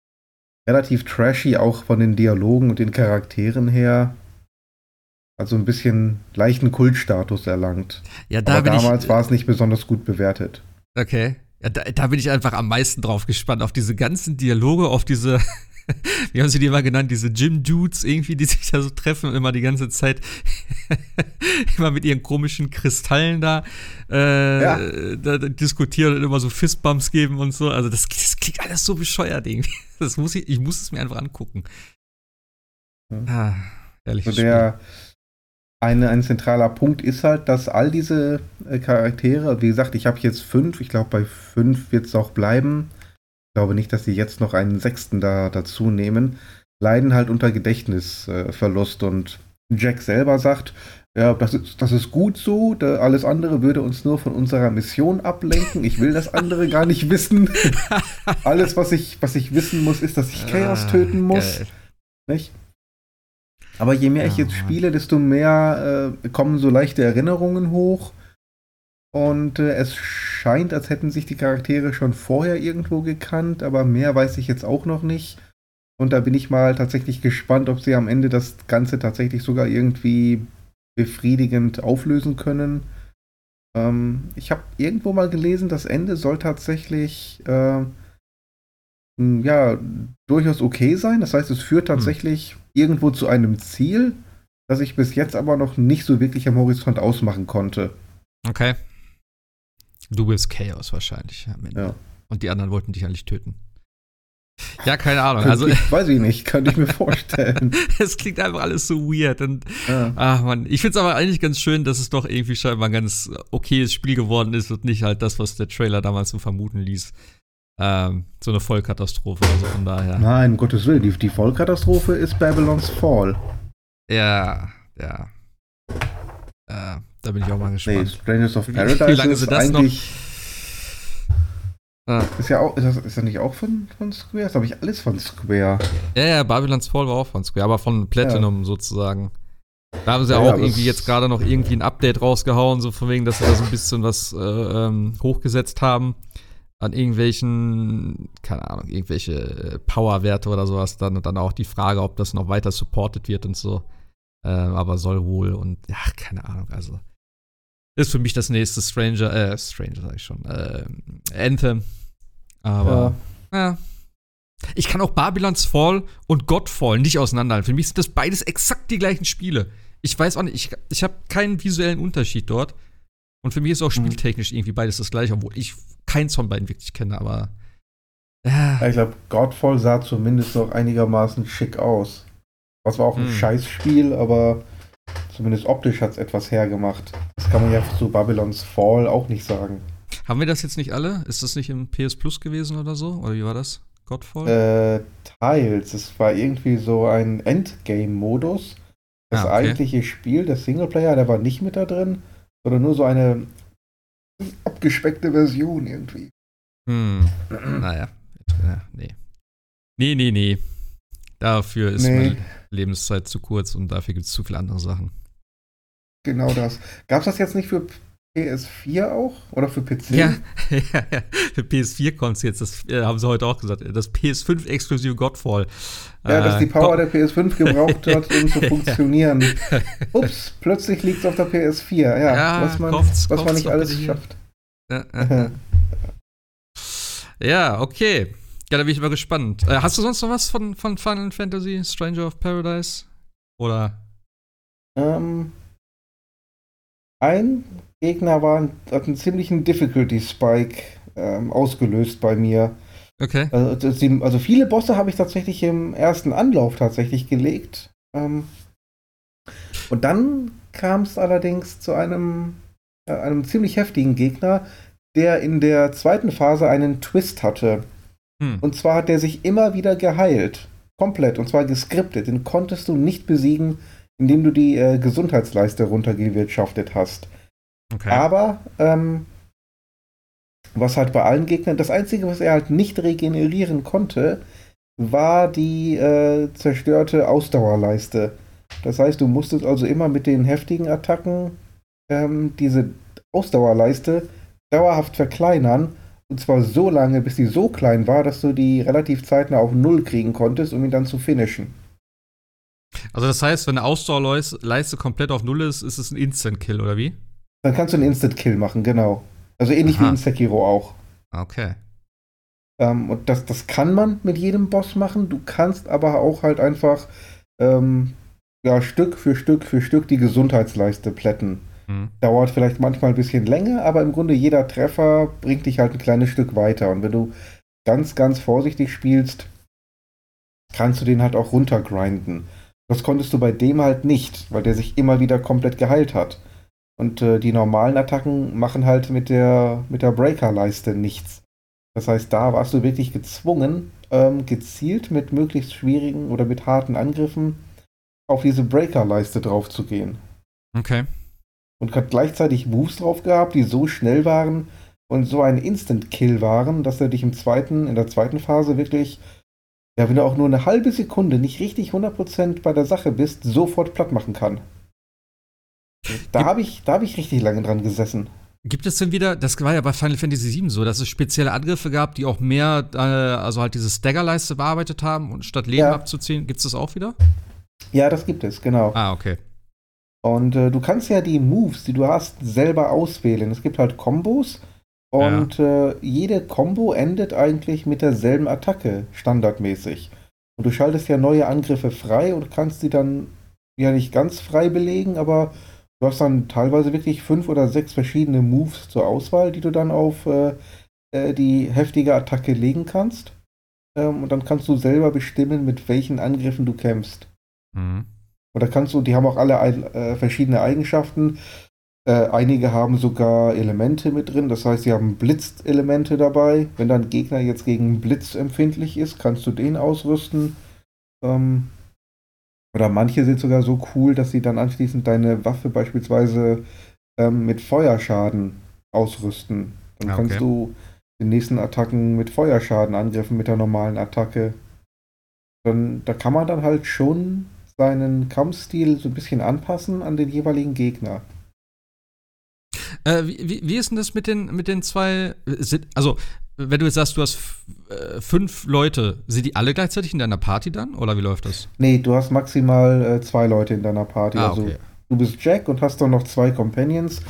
relativ trashy, auch von den Dialogen und den Charakteren her. Also ein bisschen leichten Kultstatus erlangt. Ja, da Aber damals war es nicht besonders gut bewertet. Okay. Ja, da, da, bin ich einfach am meisten drauf gespannt, auf diese ganzen Dialoge, auf diese, *laughs* wie haben sie die immer genannt, diese Gym-Dudes irgendwie, die sich da so treffen und immer die ganze Zeit *laughs* immer mit ihren komischen Kristallen da, äh, ja. da, da, diskutieren und immer so Fistbumps geben und so. Also das, das klingt alles so bescheuert irgendwie. *laughs* Das muss ich, ich muss es mir einfach angucken. Ah, ehrlich. So der, eine, ein zentraler Punkt ist halt, dass all diese äh, Charaktere, wie gesagt, ich habe jetzt fünf, ich glaube bei fünf wird es auch bleiben. Ich glaube nicht, dass sie jetzt noch einen sechsten da dazu nehmen, leiden halt unter Gedächtnisverlust und Jack selber sagt, ja, das ist, das ist gut so, da, alles andere würde uns nur von unserer Mission ablenken. Ich will das andere gar nicht wissen. *laughs* alles, was ich, was ich wissen muss, ist, dass ich Chaos ah, töten muss. Geil. Nicht? Aber je mehr ja, ich jetzt spiele, desto mehr äh, kommen so leichte Erinnerungen hoch. Und äh, es scheint, als hätten sich die Charaktere schon vorher irgendwo gekannt, aber mehr weiß ich jetzt auch noch nicht. Und da bin ich mal tatsächlich gespannt, ob sie am Ende das Ganze tatsächlich sogar irgendwie befriedigend auflösen können. Ähm, ich habe irgendwo mal gelesen, das Ende soll tatsächlich äh, ja durchaus okay sein. Das heißt, es führt hm. tatsächlich hm irgendwo zu einem Ziel, das ich bis jetzt aber noch nicht so wirklich am Horizont ausmachen konnte. Okay. Du bist Chaos wahrscheinlich am Ende. Ja. Und die anderen wollten dich eigentlich töten. Ja, keine Ahnung. Also, ich, weiß ich nicht, könnte ich mir vorstellen. *laughs* es klingt einfach alles so weird. Und, ja. ach man, ich finde es aber eigentlich ganz schön, dass es doch irgendwie scheinbar ein ganz okayes Spiel geworden ist und nicht halt das, was der Trailer damals so vermuten ließ ähm, so eine Vollkatastrophe. Also von daher. Nein, um Gottes Willen, die, die Vollkatastrophe ist Babylon's Fall. Ja, ja. Äh, da bin ich auch mal gespannt. Nee, Strangers of Paradise wie, lange ist das eigentlich. Ah. Ist ja auch, ist das, ist das nicht auch von, von Square? Das habe ich alles von Square. Ja, ja, Babylon's Fall war auch von Square, aber von Platinum ja. sozusagen. Da haben sie ja, auch ja, irgendwie jetzt gerade noch irgendwie ein Update rausgehauen, so von wegen, dass sie da so ein bisschen was äh, ähm, hochgesetzt haben an irgendwelchen, keine Ahnung, irgendwelche äh, Powerwerte oder sowas, dann, dann auch die Frage, ob das noch weiter supported wird und so. Äh, aber soll wohl und ja, keine Ahnung, also. Ist für mich das nächste Stranger, äh, Stranger sag ich schon, äh, Anthem. Aber, ja. ja. Ich kann auch Babylons Fall und Godfall nicht auseinanderhalten. Für mich sind das beides exakt die gleichen Spiele. Ich weiß auch nicht, ich, ich habe keinen visuellen Unterschied dort. Und für mich ist auch mhm. spieltechnisch irgendwie beides das gleiche, obwohl ich keins von beiden wirklich kenne, aber. Äh. Ich glaube, Godfall sah zumindest noch einigermaßen schick aus. Das war auch ein hm. Scheißspiel, aber zumindest optisch hat es etwas hergemacht. Das kann man ja zu Babylons Fall auch nicht sagen. Haben wir das jetzt nicht alle? Ist das nicht im PS Plus gewesen oder so? Oder wie war das? Godfall? Äh, teils. Es war irgendwie so ein Endgame-Modus. Das ah, okay. eigentliche Spiel, der Singleplayer, der war nicht mit da drin, sondern nur so eine abgespeckte Version irgendwie. Hm. *clears throat* naja. Ja, nee. Nee, nee, nee. Dafür ist nee. meine Lebenszeit zu kurz und dafür gibt es zu viele andere Sachen. Genau das. Gab es das jetzt nicht für PS4 auch? Oder für PC? Ja, *laughs* ja, ja. für PS4 kommt es jetzt. Das äh, haben sie heute auch gesagt. Das PS5-exklusive Godfall. Ja, dass die Power äh, der PS5 gebraucht *laughs* hat, um zu funktionieren. *laughs* Ups, plötzlich liegt es auf der PS4. Ja, ja was man, was man nicht alles schafft. ja, okay. Ja, da bin ich mal gespannt. Äh, hast du sonst noch was von, von Final Fantasy Stranger of Paradise? Oder? Ähm, ein Gegner war, hat einen ziemlichen Difficulty Spike ähm, ausgelöst bei mir. Okay. Also, also, viele Bosse habe ich tatsächlich im ersten Anlauf tatsächlich gelegt. Ähm, und dann kam es allerdings zu einem, äh, einem ziemlich heftigen Gegner, der in der zweiten Phase einen Twist hatte. Hm. Und zwar hat der sich immer wieder geheilt. Komplett. Und zwar geskriptet. Den konntest du nicht besiegen, indem du die äh, Gesundheitsleiste runtergewirtschaftet hast. Okay. Aber ähm, was halt bei allen Gegnern, das Einzige, was er halt nicht regenerieren konnte, war die äh, zerstörte Ausdauerleiste. Das heißt, du musstest also immer mit den heftigen Attacken ähm, diese Ausdauerleiste dauerhaft verkleinern. Und zwar so lange, bis die so klein war, dass du die relativ zeitnah auf Null kriegen konntest, um ihn dann zu finishen. Also das heißt, wenn eine Ausdauerleiste komplett auf Null ist, ist es ein Instant-Kill, oder wie? Dann kannst du einen Instant-Kill machen, genau. Also ähnlich Aha. wie in Sekiro auch. Okay. Ähm, und das, das kann man mit jedem Boss machen. Du kannst aber auch halt einfach ähm, ja, Stück für Stück für Stück die Gesundheitsleiste plätten. Mhm. Dauert vielleicht manchmal ein bisschen länger, aber im Grunde jeder Treffer bringt dich halt ein kleines Stück weiter. Und wenn du ganz, ganz vorsichtig spielst, kannst du den halt auch runtergrinden. Das konntest du bei dem halt nicht, weil der sich immer wieder komplett geheilt hat. Und äh, die normalen Attacken machen halt mit der, mit der Breaker-Leiste nichts. Das heißt, da warst du wirklich gezwungen, ähm, gezielt mit möglichst schwierigen oder mit harten Angriffen auf diese Breaker-Leiste drauf zu gehen. Okay. Und hat gleichzeitig Moves drauf gehabt, die so schnell waren und so ein Instant-Kill waren, dass er dich im zweiten, in der zweiten Phase wirklich, ja, wenn du auch nur eine halbe Sekunde nicht richtig 100% bei der Sache bist, sofort platt machen kann. Da habe ich, hab ich richtig lange dran gesessen. Gibt es denn wieder, das war ja bei Final Fantasy VII so, dass es spezielle Angriffe gab, die auch mehr, äh, also halt diese Staggerleiste bearbeitet haben und statt Leben ja. abzuziehen, gibt es das auch wieder? Ja, das gibt es, genau. Ah, okay. Und äh, du kannst ja die Moves, die du hast, selber auswählen. Es gibt halt Kombos und ja. äh, jede Combo endet eigentlich mit derselben Attacke, standardmäßig. Und du schaltest ja neue Angriffe frei und kannst sie dann ja nicht ganz frei belegen, aber Du hast dann teilweise wirklich fünf oder sechs verschiedene Moves zur Auswahl, die du dann auf äh, äh, die heftige Attacke legen kannst. Ähm, und dann kannst du selber bestimmen, mit welchen Angriffen du kämpfst. Mhm. Und da kannst du, die haben auch alle äh, verschiedene Eigenschaften. Äh, einige haben sogar Elemente mit drin, das heißt, sie haben Blitzelemente dabei. Wenn dein Gegner jetzt gegen Blitz empfindlich ist, kannst du den ausrüsten. Ähm, oder manche sind sogar so cool, dass sie dann anschließend deine Waffe beispielsweise ähm, mit Feuerschaden ausrüsten. Dann okay. kannst du den nächsten Attacken mit Feuerschaden angriffen mit der normalen Attacke. Dann, da kann man dann halt schon seinen Kampfstil so ein bisschen anpassen an den jeweiligen Gegner. Äh, wie, wie, ist denn das mit den, mit den zwei? Also, wenn du jetzt sagst, du hast äh, fünf Leute, sind die alle gleichzeitig in deiner Party dann? Oder wie läuft das? Nee, du hast maximal äh, zwei Leute in deiner Party. Ah, also okay. du bist Jack und hast dann noch zwei Companions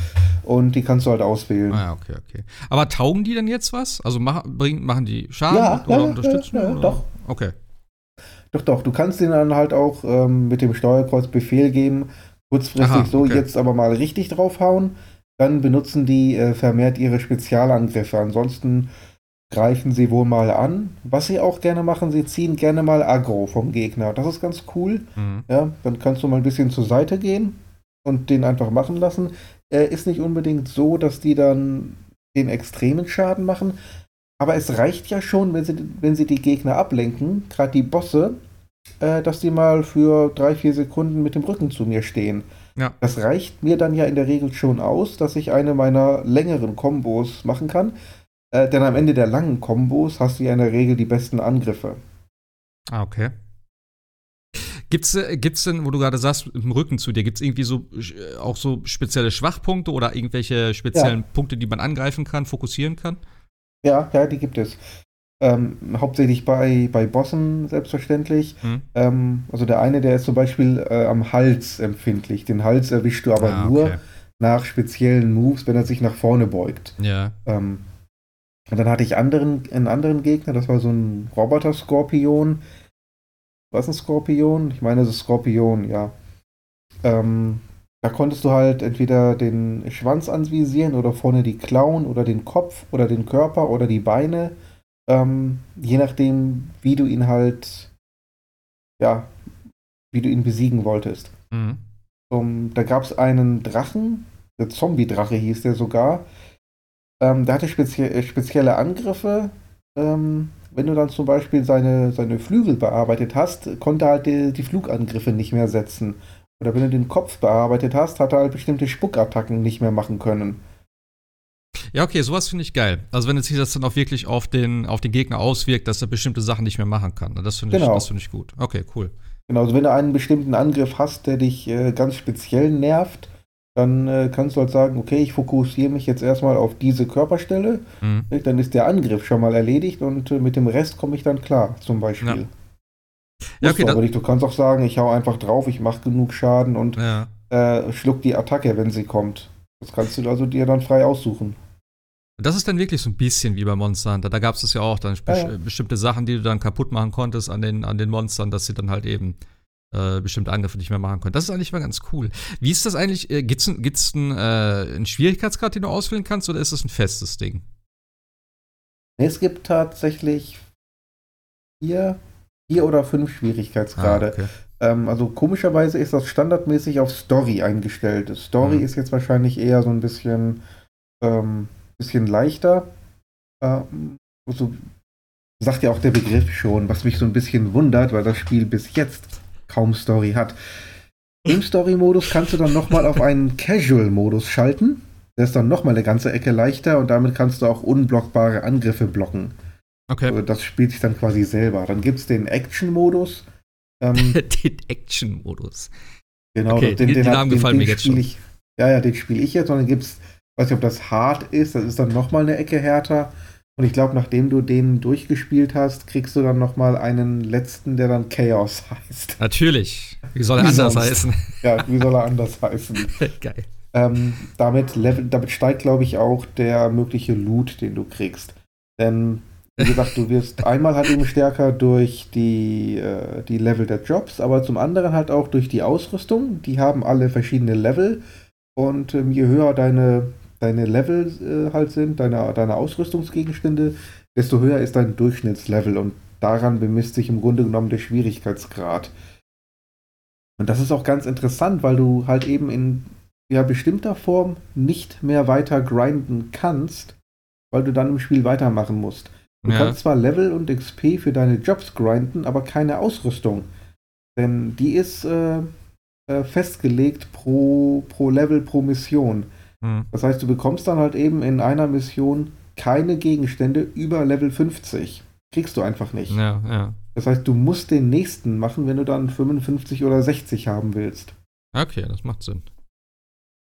und die kannst du halt auswählen. Ah, okay, okay. Aber taugen die denn jetzt was? Also mach, bring, machen die Schaden ja, oder ja, unterstützen? Ja, oder? doch. Okay. Doch, doch. Du kannst denen dann halt auch ähm, mit dem Steuerkreuz Befehl geben, kurzfristig Aha, so, okay. jetzt aber mal richtig draufhauen. Dann benutzen die äh, vermehrt ihre Spezialangriffe. Ansonsten greifen sie wohl mal an. Was sie auch gerne machen, sie ziehen gerne mal Aggro vom Gegner. Das ist ganz cool. Mhm. Ja, dann kannst du mal ein bisschen zur Seite gehen und den einfach machen lassen. Äh, ist nicht unbedingt so, dass die dann den extremen Schaden machen. Aber es reicht ja schon, wenn sie, wenn sie die Gegner ablenken, gerade die Bosse, äh, dass die mal für drei, vier Sekunden mit dem Rücken zu mir stehen. Ja. Das reicht mir dann ja in der Regel schon aus, dass ich eine meiner längeren Kombos machen kann. Äh, denn am Ende der langen Kombos hast du ja in der Regel die besten Angriffe. Ah, okay. Gibt's, äh, gibt's denn, wo du gerade sagst, im Rücken zu dir, gibt es irgendwie so äh, auch so spezielle Schwachpunkte oder irgendwelche speziellen ja. Punkte, die man angreifen kann, fokussieren kann? Ja, ja, die gibt es. Ähm, hauptsächlich bei, bei Bossen selbstverständlich. Hm. Ähm, also der eine, der ist zum Beispiel äh, am Hals empfindlich. Den Hals erwischst du aber ah, okay. nur nach speziellen Moves, wenn er sich nach vorne beugt. Ja. Ähm, und dann hatte ich anderen, einen anderen Gegner, das war so ein Roboter-Skorpion. Was ein Skorpion? Ich meine, das ist Skorpion, ja. Ähm, da konntest du halt entweder den Schwanz anvisieren oder vorne die Klauen oder den Kopf oder den Körper oder die Beine. Ähm, je nachdem, wie du ihn halt, ja, wie du ihn besiegen wolltest. Mhm. Um, da gab es einen Drachen, der Zombie-Drache hieß der sogar. Ähm, der hatte spezie äh, spezielle Angriffe. Ähm, wenn du dann zum Beispiel seine, seine Flügel bearbeitet hast, konnte er halt die, die, Flugangriffe nicht mehr setzen. Oder wenn du den Kopf bearbeitet hast, hat er halt bestimmte Spuckattacken nicht mehr machen können. Ja, okay, sowas finde ich geil. Also wenn sich das dann auch wirklich auf den, auf den Gegner auswirkt, dass er bestimmte Sachen nicht mehr machen kann. Das finde ich, genau. find ich gut. Okay, cool. Genau, also wenn du einen bestimmten Angriff hast, der dich äh, ganz speziell nervt, dann äh, kannst du halt sagen, okay, ich fokussiere mich jetzt erstmal auf diese Körperstelle, mhm. dann ist der Angriff schon mal erledigt und äh, mit dem Rest komme ich dann klar, zum Beispiel. Ja. Ja, okay, du aber nicht. Du kannst auch sagen, ich hau einfach drauf, ich mache genug Schaden und ja. äh, schluck die Attacke, wenn sie kommt. Das kannst du also dir dann frei aussuchen. Das ist dann wirklich so ein bisschen wie bei Monster Hunter. Da gab es ja auch dann ja, ja. bestimmte Sachen, die du dann kaputt machen konntest an den, an den Monstern, dass sie dann halt eben äh, bestimmte Angriffe nicht mehr machen können. Das ist eigentlich mal ganz cool. Wie ist das eigentlich? Äh, Gibt es gibt's ein, äh, einen Schwierigkeitsgrad, den du auswählen kannst, oder ist das ein festes Ding? Es gibt tatsächlich vier, vier oder fünf Schwierigkeitsgrade. Ah, okay. ähm, also komischerweise ist das standardmäßig auf Story eingestellt. Story mhm. ist jetzt wahrscheinlich eher so ein bisschen, ähm, bisschen leichter. Ähm, so sagt ja auch der Begriff schon, was mich so ein bisschen wundert, weil das Spiel bis jetzt kaum Story hat. Im Story-Modus kannst du dann nochmal auf einen Casual-Modus schalten. Der ist dann nochmal eine ganze Ecke leichter und damit kannst du auch unblockbare Angriffe blocken. Okay. Also das spielt sich dann quasi selber. Dann gibt es den Action-Modus. Ähm, *laughs* den Action-Modus. Genau, okay, den, den, den Namen gefallen mir jetzt schon. Ich, ja, ja, den spiele ich jetzt. Und dann gibt es, weiß nicht, ob das hart ist, das ist dann nochmal eine Ecke härter. Und ich glaube, nachdem du den durchgespielt hast, kriegst du dann nochmal einen letzten, der dann Chaos *laughs* heißt. Natürlich. Wie soll er wie anders sonst? heißen? Ja, wie soll er anders heißen? *laughs* Geil. Ähm, damit, level, damit steigt, glaube ich, auch der mögliche Loot, den du kriegst. Denn, wie gesagt, du wirst *laughs* einmal halt eben stärker durch die, äh, die Level der Jobs, aber zum anderen halt auch durch die Ausrüstung. Die haben alle verschiedene Level. Und ähm, je höher deine, deine Level äh, halt sind, deine, deine Ausrüstungsgegenstände, desto höher ist dein Durchschnittslevel und daran bemisst sich im Grunde genommen der Schwierigkeitsgrad. Und das ist auch ganz interessant, weil du halt eben in ja, bestimmter Form nicht mehr weiter grinden kannst, weil du dann im Spiel weitermachen musst. Du ja. kannst zwar Level und XP für deine Jobs grinden, aber keine Ausrüstung. Denn die ist äh, äh, festgelegt pro, pro Level, pro Mission. Mhm. Das heißt, du bekommst dann halt eben in einer Mission keine Gegenstände über Level 50. Kriegst du einfach nicht. Ja, ja. Das heißt, du musst den nächsten machen, wenn du dann 55 oder 60 haben willst. Okay, das macht Sinn.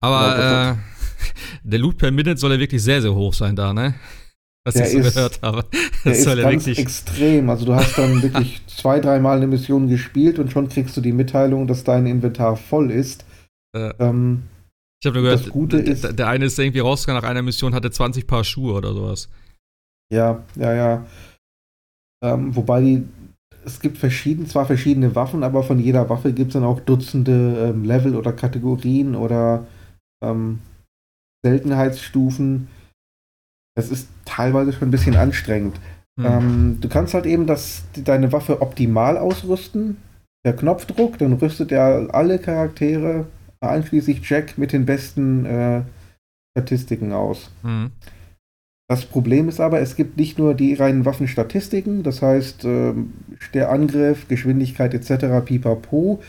Aber ja, äh, *laughs* der Loot per Minute soll ja wirklich sehr, sehr hoch sein da, ne? Was der ich so ist, gehört habe. Das der soll ist ja ganz wirklich extrem. Also du hast dann *laughs* wirklich zwei, dreimal eine Mission gespielt und schon kriegst du die Mitteilung, dass dein Inventar voll ist. Äh. Ähm, ich habe nur gehört, das Gute ist, der, der eine ist irgendwie rausgegangen nach einer Mission, hatte 20 Paar Schuhe oder sowas. Ja, ja, ja. Ähm, wobei die, es gibt verschieden, zwar verschiedene Waffen, aber von jeder Waffe gibt es dann auch Dutzende ähm, Level oder Kategorien oder ähm, Seltenheitsstufen. Das ist teilweise schon ein bisschen anstrengend. Hm. Ähm, du kannst halt eben das, deine Waffe optimal ausrüsten. Der Knopfdruck, dann rüstet er alle Charaktere einschließlich Jack mit den besten äh, Statistiken aus. Mhm. Das Problem ist aber, es gibt nicht nur die reinen Waffenstatistiken, das heißt ähm, der Angriff, Geschwindigkeit etc. pipapo.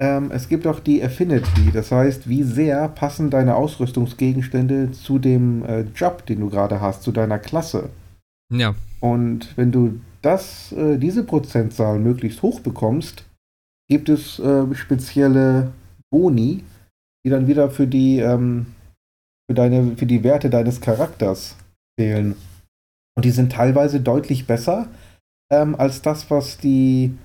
Ähm, es gibt auch die Affinity, das heißt, wie sehr passen deine Ausrüstungsgegenstände zu dem äh, Job, den du gerade hast, zu deiner Klasse. Ja. Und wenn du das, äh, diese Prozentzahl möglichst hoch bekommst, gibt es äh, spezielle Boni, die dann wieder für die, ähm, für deine, für die Werte deines Charakters zählen. Und die sind teilweise deutlich besser ähm, als das, was die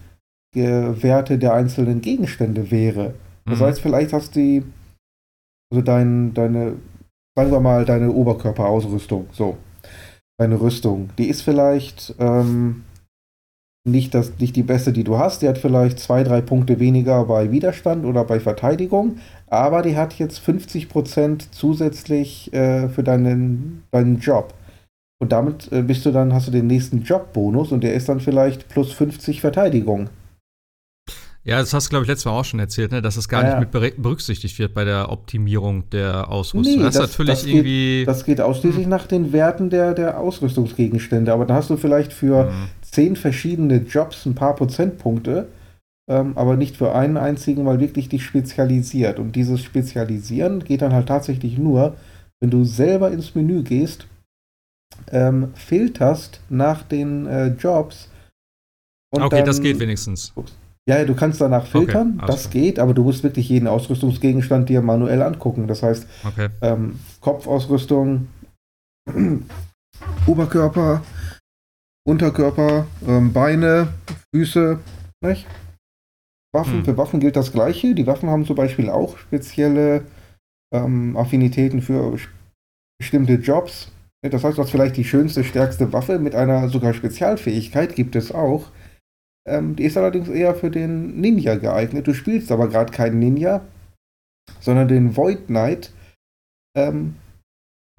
äh, Werte der einzelnen Gegenstände wäre. Das mhm. heißt, vielleicht hast du also dein, deine, sagen wir mal, deine Oberkörperausrüstung, so, deine Rüstung, die ist vielleicht ähm, nicht, das, nicht die beste, die du hast. Die hat vielleicht zwei, drei Punkte weniger bei Widerstand oder bei Verteidigung, aber die hat jetzt 50% zusätzlich äh, für deinen, deinen Job. Und damit äh, bist du dann, hast du den nächsten Jobbonus und der ist dann vielleicht plus 50 Verteidigung. Ja, das hast du, glaube ich, letztes Mal auch schon erzählt, ne? dass es gar ja, nicht mit berücksichtigt wird bei der Optimierung der Ausrüstung. Nee, das, das, natürlich das irgendwie. Geht, das geht ausschließlich hm. nach den Werten der, der Ausrüstungsgegenstände. Aber dann hast du vielleicht für hm. zehn verschiedene Jobs ein paar Prozentpunkte, ähm, aber nicht für einen einzigen, weil wirklich dich spezialisiert. Und dieses Spezialisieren geht dann halt tatsächlich nur, wenn du selber ins Menü gehst, ähm, filterst nach den äh, Jobs. okay, das geht wenigstens. Ja, du kannst danach filtern, okay, das geht, aber du musst wirklich jeden Ausrüstungsgegenstand dir manuell angucken. Das heißt, okay. ähm, Kopfausrüstung, *clears throat* Oberkörper, Unterkörper, ähm, Beine, Füße, nicht? Waffen, hm. für Waffen gilt das Gleiche. Die Waffen haben zum Beispiel auch spezielle ähm, Affinitäten für bestimmte Jobs. Das heißt, du hast vielleicht die schönste, stärkste Waffe mit einer sogar Spezialfähigkeit, gibt es auch. Ähm, die ist allerdings eher für den Ninja geeignet. Du spielst aber gerade keinen Ninja, sondern den Void Knight. Ähm,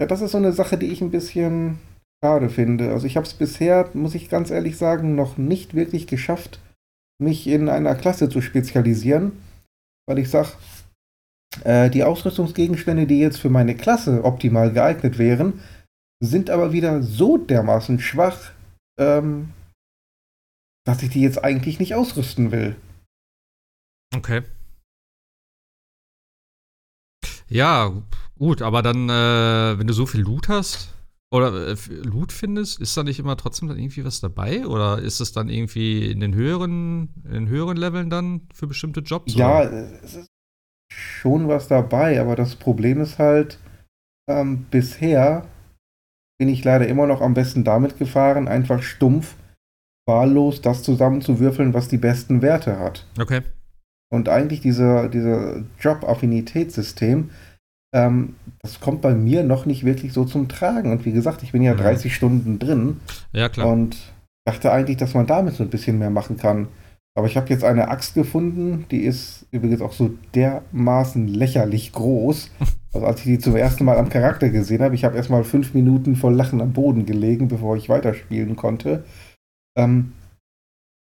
ja, das ist so eine Sache, die ich ein bisschen schade finde. Also ich habe es bisher, muss ich ganz ehrlich sagen, noch nicht wirklich geschafft, mich in einer Klasse zu spezialisieren, weil ich sage, äh, die Ausrüstungsgegenstände, die jetzt für meine Klasse optimal geeignet wären, sind aber wieder so dermaßen schwach, ähm, dass ich die jetzt eigentlich nicht ausrüsten will. Okay. Ja, gut, aber dann, äh, wenn du so viel Loot hast oder äh, Loot findest, ist da nicht immer trotzdem dann irgendwie was dabei? Oder ist es dann irgendwie in den höheren, in den höheren Leveln dann für bestimmte Jobs? Ja, oder? es ist schon was dabei, aber das Problem ist halt, ähm, bisher bin ich leider immer noch am besten damit gefahren, einfach stumpf wahllos das zusammenzuwürfeln, was die besten Werte hat. Okay. Und eigentlich dieser, dieser Job-Affinitätssystem, ähm, das kommt bei mir noch nicht wirklich so zum Tragen. Und wie gesagt, ich bin ja mhm. 30 Stunden drin. Ja, klar. Und dachte eigentlich, dass man damit so ein bisschen mehr machen kann. Aber ich habe jetzt eine Axt gefunden, die ist übrigens auch so dermaßen lächerlich groß. *laughs* Also als ich die zum ersten Mal am Charakter gesehen habe, ich habe erstmal fünf Minuten voll Lachen am Boden gelegen, bevor ich weiterspielen konnte. Ähm,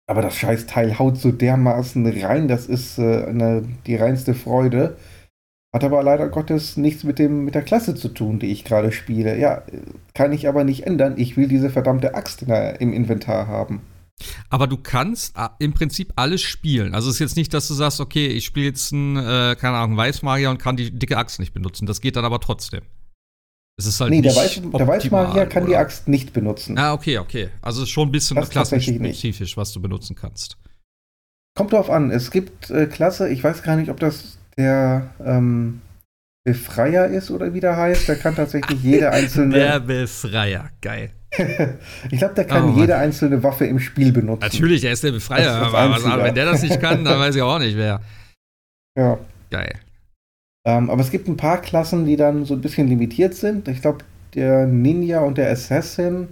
aber das Scheißteil haut so dermaßen rein, das ist äh, eine, die reinste Freude. Hat aber leider Gottes nichts mit, dem, mit der Klasse zu tun, die ich gerade spiele. Ja, kann ich aber nicht ändern. Ich will diese verdammte Axt in der, im Inventar haben. Aber du kannst äh, im Prinzip alles spielen. Also es ist jetzt nicht, dass du sagst, okay, ich spiele jetzt einen, äh, keine Ahnung, Weißmagier und kann die dicke Axt nicht benutzen. Das geht dann aber trotzdem. Es ist halt nee, der, Weiß, der Weißmagier kann oder? die Axt nicht benutzen. Ah, okay, okay. Also schon ein bisschen klassenspezifisch, was du benutzen kannst. Kommt drauf an. Es gibt äh, Klasse, ich weiß gar nicht, ob das der ähm, Befreier ist oder wie der heißt. Der kann tatsächlich jede einzelne. Der Befreier, geil. *laughs* ich glaube, der kann oh, jede einzelne Waffe im Spiel benutzen. Natürlich, er ist der Befreier. Aber was, wenn der das nicht kann, dann weiß ich auch nicht wer. Ja. Geil. Ähm, aber es gibt ein paar Klassen, die dann so ein bisschen limitiert sind. Ich glaube, der Ninja und der Assassin.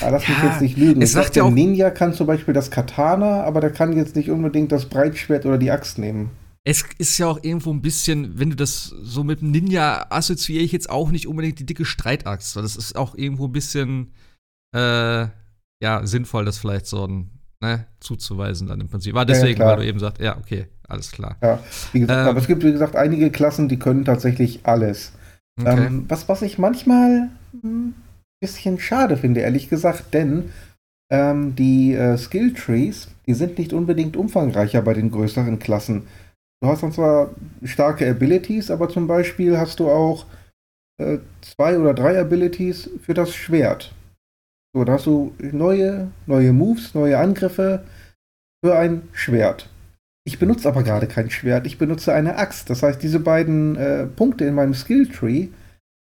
Ah, lass ja, mich jetzt nicht lügen. Es sagt der ja Ninja kann zum Beispiel das Katana, aber der kann jetzt nicht unbedingt das Breitschwert oder die Axt nehmen. Es ist ja auch irgendwo ein bisschen, wenn du das so mit dem Ninja assoziiere ich jetzt auch nicht unbedingt die dicke Streitaxt, weil das ist auch irgendwo ein bisschen äh, ja sinnvoll, das vielleicht so ein, ne, zuzuweisen dann im Prinzip. War deswegen, ja, weil du eben sagst, ja, okay, alles klar. Ja, wie gesagt, ähm, aber es gibt, wie gesagt, einige Klassen, die können tatsächlich alles. Okay. Ähm, was, was ich manchmal ein bisschen schade finde, ehrlich gesagt, denn ähm, die äh, Skill Trees, die sind nicht unbedingt umfangreicher bei den größeren Klassen. Du hast dann zwar starke Abilities, aber zum Beispiel hast du auch äh, zwei oder drei Abilities für das Schwert. So, da hast du neue, neue Moves, neue Angriffe für ein Schwert. Ich benutze aber gerade kein Schwert, ich benutze eine Axt. Das heißt, diese beiden äh, Punkte in meinem Skilltree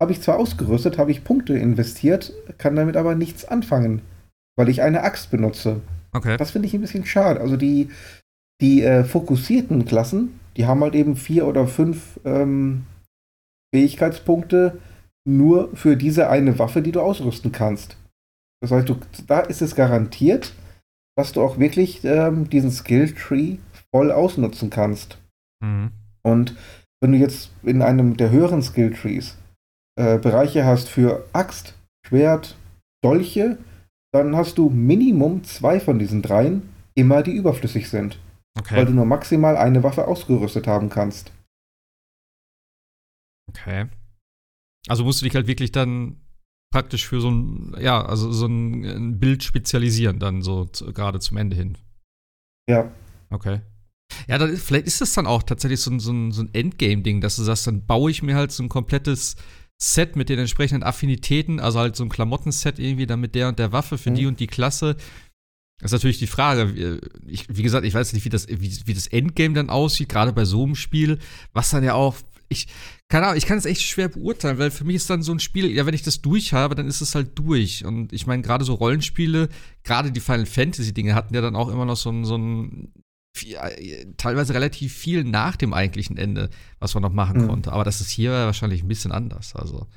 habe ich zwar ausgerüstet, habe ich Punkte investiert, kann damit aber nichts anfangen, weil ich eine Axt benutze. Okay. Das finde ich ein bisschen schade. Also die, die äh, fokussierten Klassen, die haben halt eben vier oder fünf ähm, Fähigkeitspunkte nur für diese eine Waffe, die du ausrüsten kannst. Das heißt, du, da ist es garantiert, dass du auch wirklich ähm, diesen Skilltree voll ausnutzen kannst. Mhm. Und wenn du jetzt in einem der höheren Skilltrees äh, Bereiche hast für Axt, Schwert, Dolche, dann hast du Minimum zwei von diesen dreien immer, die überflüssig sind. Okay. Weil du nur maximal eine Waffe ausgerüstet haben kannst. Okay. Also musst du dich halt wirklich dann praktisch für so ein, ja, also so ein, Bild spezialisieren, dann so gerade zum Ende hin. Ja. Okay. Ja, dann vielleicht ist das dann auch tatsächlich so ein, so ein, so ein Endgame-Ding, dass du sagst, dann baue ich mir halt so ein komplettes Set mit den entsprechenden Affinitäten, also halt so ein Klamottenset irgendwie, dann mit der und der Waffe für mhm. die und die Klasse. Das ist natürlich die Frage. Ich, wie gesagt, ich weiß nicht, wie das, wie, wie das Endgame dann aussieht, gerade bei so einem Spiel, was dann ja auch. Ich, keine Ahnung, ich kann es echt schwer beurteilen, weil für mich ist dann so ein Spiel, ja, wenn ich das durch habe, dann ist es halt durch. Und ich meine, gerade so Rollenspiele, gerade die Final Fantasy-Dinge hatten ja dann auch immer noch so ein, so ein äh, teilweise relativ viel nach dem eigentlichen Ende, was man noch machen mhm. konnte. Aber das ist hier wahrscheinlich ein bisschen anders. Also.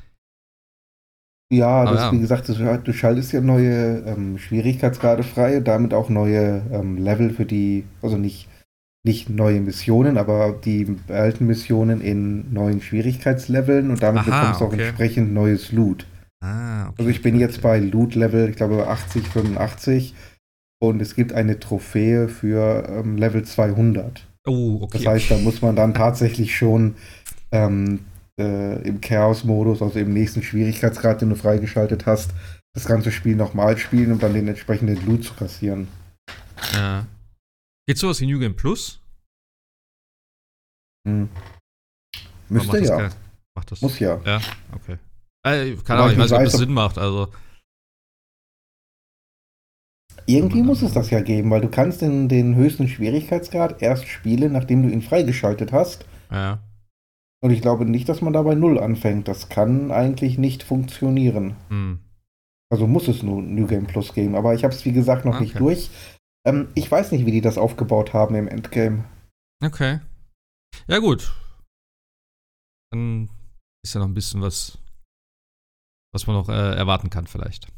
Ja, das, ja. wie gesagt, du schaltest ja neue ähm, Schwierigkeitsgrade frei und damit auch neue ähm, Level für die, also nicht, nicht neue Missionen, aber die alten Missionen in neuen Schwierigkeitsleveln und damit Aha, bekommst du auch okay. entsprechend neues Loot. Ah, okay, also ich bin jetzt bei Loot-Level, ich glaube 80, 85 und es gibt eine Trophäe für ähm, Level 200. Oh, okay. Das heißt, da muss man dann tatsächlich schon ähm, äh, im Chaos-Modus, also im nächsten Schwierigkeitsgrad, den du freigeschaltet hast, das ganze Spiel nochmal spielen, um dann den entsprechenden Loot zu kassieren. Ja. Geht sowas wie New Game Plus? Hm. Müsste ja. Macht das? Muss ja. Ja, okay. Äh, keine Ahnung, ich weiß nicht, ob das Sinn macht, also. Irgendwie muss es das ja geben, weil du kannst den, den höchsten Schwierigkeitsgrad erst spielen, nachdem du ihn freigeschaltet hast. Ja. Und ich glaube nicht, dass man da bei Null anfängt. Das kann eigentlich nicht funktionieren. Hm. Also muss es nur New Game Plus geben. Aber ich habe es, wie gesagt, noch okay. nicht durch. Ähm, ich weiß nicht, wie die das aufgebaut haben im Endgame. Okay. Ja, gut. Dann ist ja noch ein bisschen was, was man noch äh, erwarten kann, vielleicht.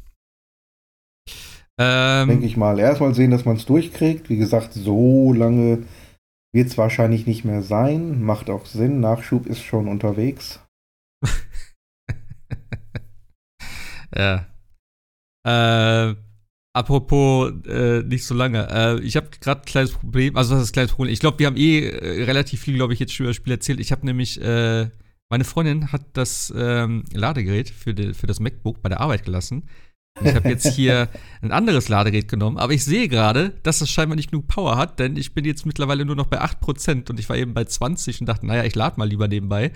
Ähm, Denke ich mal. Erstmal sehen, dass man es durchkriegt. Wie gesagt, so lange wird es wahrscheinlich nicht mehr sein. Macht auch Sinn. Nachschub ist schon unterwegs. *laughs* ja. Äh, apropos äh, nicht so lange. Äh, ich habe gerade ein kleines Problem. Also, was ist ein kleines Problem? Ich glaube, wir haben eh äh, relativ viel, glaube ich, jetzt schon über das Spiel erzählt. Ich habe nämlich, äh, meine Freundin hat das ähm, Ladegerät für, die, für das MacBook bei der Arbeit gelassen. Ich habe jetzt hier ein anderes Ladegerät genommen, aber ich sehe gerade, dass das scheinbar nicht genug Power hat, denn ich bin jetzt mittlerweile nur noch bei 8% und ich war eben bei 20 und dachte, naja, ich lade mal lieber nebenbei.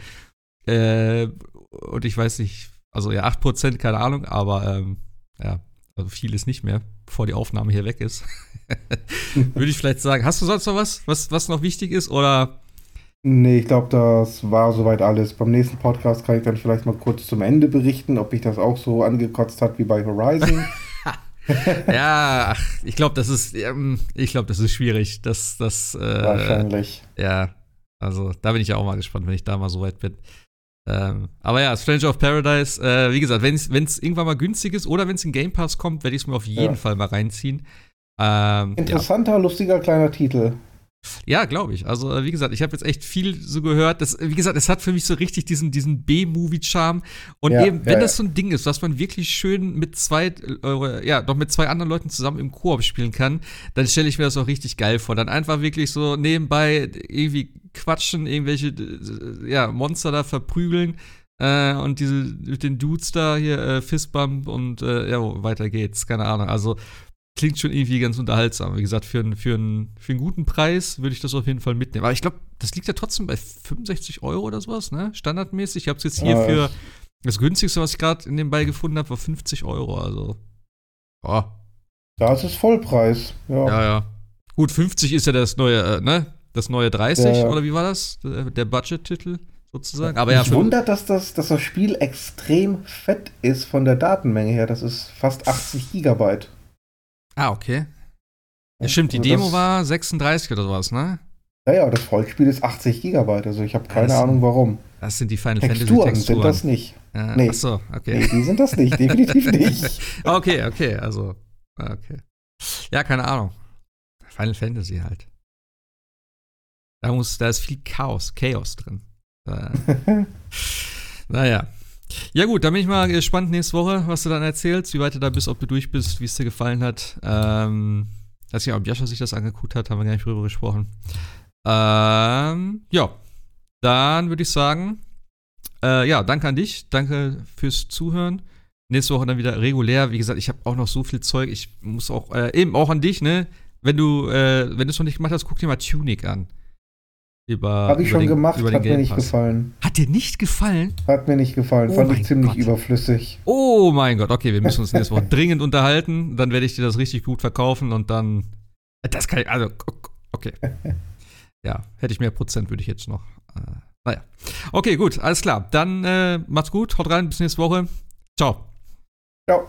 Äh, und ich weiß nicht, also ja, 8%, keine Ahnung, aber ähm, ja, also viel ist nicht mehr, bevor die Aufnahme hier weg ist. *laughs* Würde ich vielleicht sagen, hast du sonst noch was, was, was noch wichtig ist oder Nee, ich glaube, das war soweit alles. Beim nächsten Podcast kann ich dann vielleicht mal kurz zum Ende berichten, ob mich das auch so angekotzt hat wie bei Horizon. *laughs* *laughs* ja, ich glaube, das ist, ähm, ich glaube, das ist schwierig. Das, das, äh, Wahrscheinlich. Ja, also da bin ich ja auch mal gespannt, wenn ich da mal so weit bin. Ähm, aber ja, Stranger of Paradise, äh, wie gesagt, wenn es irgendwann mal günstig ist oder wenn es in Game Pass kommt, werde ich es mir auf jeden ja. Fall mal reinziehen. Ähm, Interessanter, ja. lustiger kleiner Titel. Ja, glaube ich. Also, äh, wie gesagt, ich habe jetzt echt viel so gehört. Das, wie gesagt, es hat für mich so richtig diesen, diesen B-Movie-Charme. Und ja, eben, wenn ja, das so ein Ding ist, was man wirklich schön mit zwei, äh, ja, doch mit zwei anderen Leuten zusammen im Koop spielen kann, dann stelle ich mir das auch richtig geil vor. Dann einfach wirklich so nebenbei irgendwie quatschen, irgendwelche, äh, ja, Monster da verprügeln. Äh, und diese, mit den Dudes da hier, äh, Fistbump und äh, ja, weiter geht's, keine Ahnung. Also, klingt schon irgendwie ganz unterhaltsam. Wie gesagt, für, einen, für, einen, für einen guten Preis würde ich das auf jeden Fall mitnehmen. Aber ich glaube, das liegt ja trotzdem bei 65 Euro oder sowas, ne? Standardmäßig. Ich habe es jetzt hier ah, für das günstigste, was ich gerade in dem Ball gefunden habe, war 50 Euro. Also, oh. Das ist Vollpreis, ja. Ja, ja. Gut, 50 ist ja das neue, äh, ne? Das neue 30, ja, ja. oder wie war das? Der, der Budget-Titel sozusagen. Aber ja, wundert, dass das, dass das Spiel extrem fett ist von der Datenmenge her. Das ist fast 80 Gigabyte. Ah, okay. Ja, stimmt, die also Demo war 36 oder sowas, ne? Ja, ja, das Vollspiel ist 80 Gigabyte, also ich habe keine das Ahnung warum. Das sind die Final Texturen Fantasy Texturen. sind das nicht. Ja, nee. Ach so, okay. Nee, die sind das nicht, definitiv *laughs* nicht. okay, okay, also, okay. Ja, keine Ahnung. Final Fantasy halt. Da muss, da ist viel Chaos, Chaos drin. *laughs* naja. Ja, gut, dann bin ich mal gespannt nächste Woche, was du dann erzählst, wie weit du da bist, ob du durch bist, wie es dir gefallen hat. Ähm, weiß nicht, ob Jascha sich das angeguckt hat, haben wir gar nicht drüber gesprochen. Ähm, ja, dann würde ich sagen, äh, ja, danke an dich, danke fürs Zuhören. Nächste Woche dann wieder regulär. Wie gesagt, ich habe auch noch so viel Zeug. Ich muss auch, äh, eben auch an dich, ne? Wenn du, äh, wenn du es noch nicht gemacht hast, guck dir mal Tunic an. Über, Habe ich über schon den, gemacht, hat mir nicht gefallen. Hat dir nicht gefallen? Hat mir nicht gefallen, Oh fand ich ziemlich Gott. überflüssig. Oh mein Gott, okay, wir müssen uns nächste Woche *laughs* dringend unterhalten. Dann werde ich dir das richtig gut verkaufen und dann. Das kann ich, also, okay. *laughs* Ja, hätte ich mehr Prozent, würde ich jetzt noch. Äh, naja. Okay, gut, alles klar. Dann äh, macht's gut, haut rein, bis nächste Woche. Ciao. Ciao.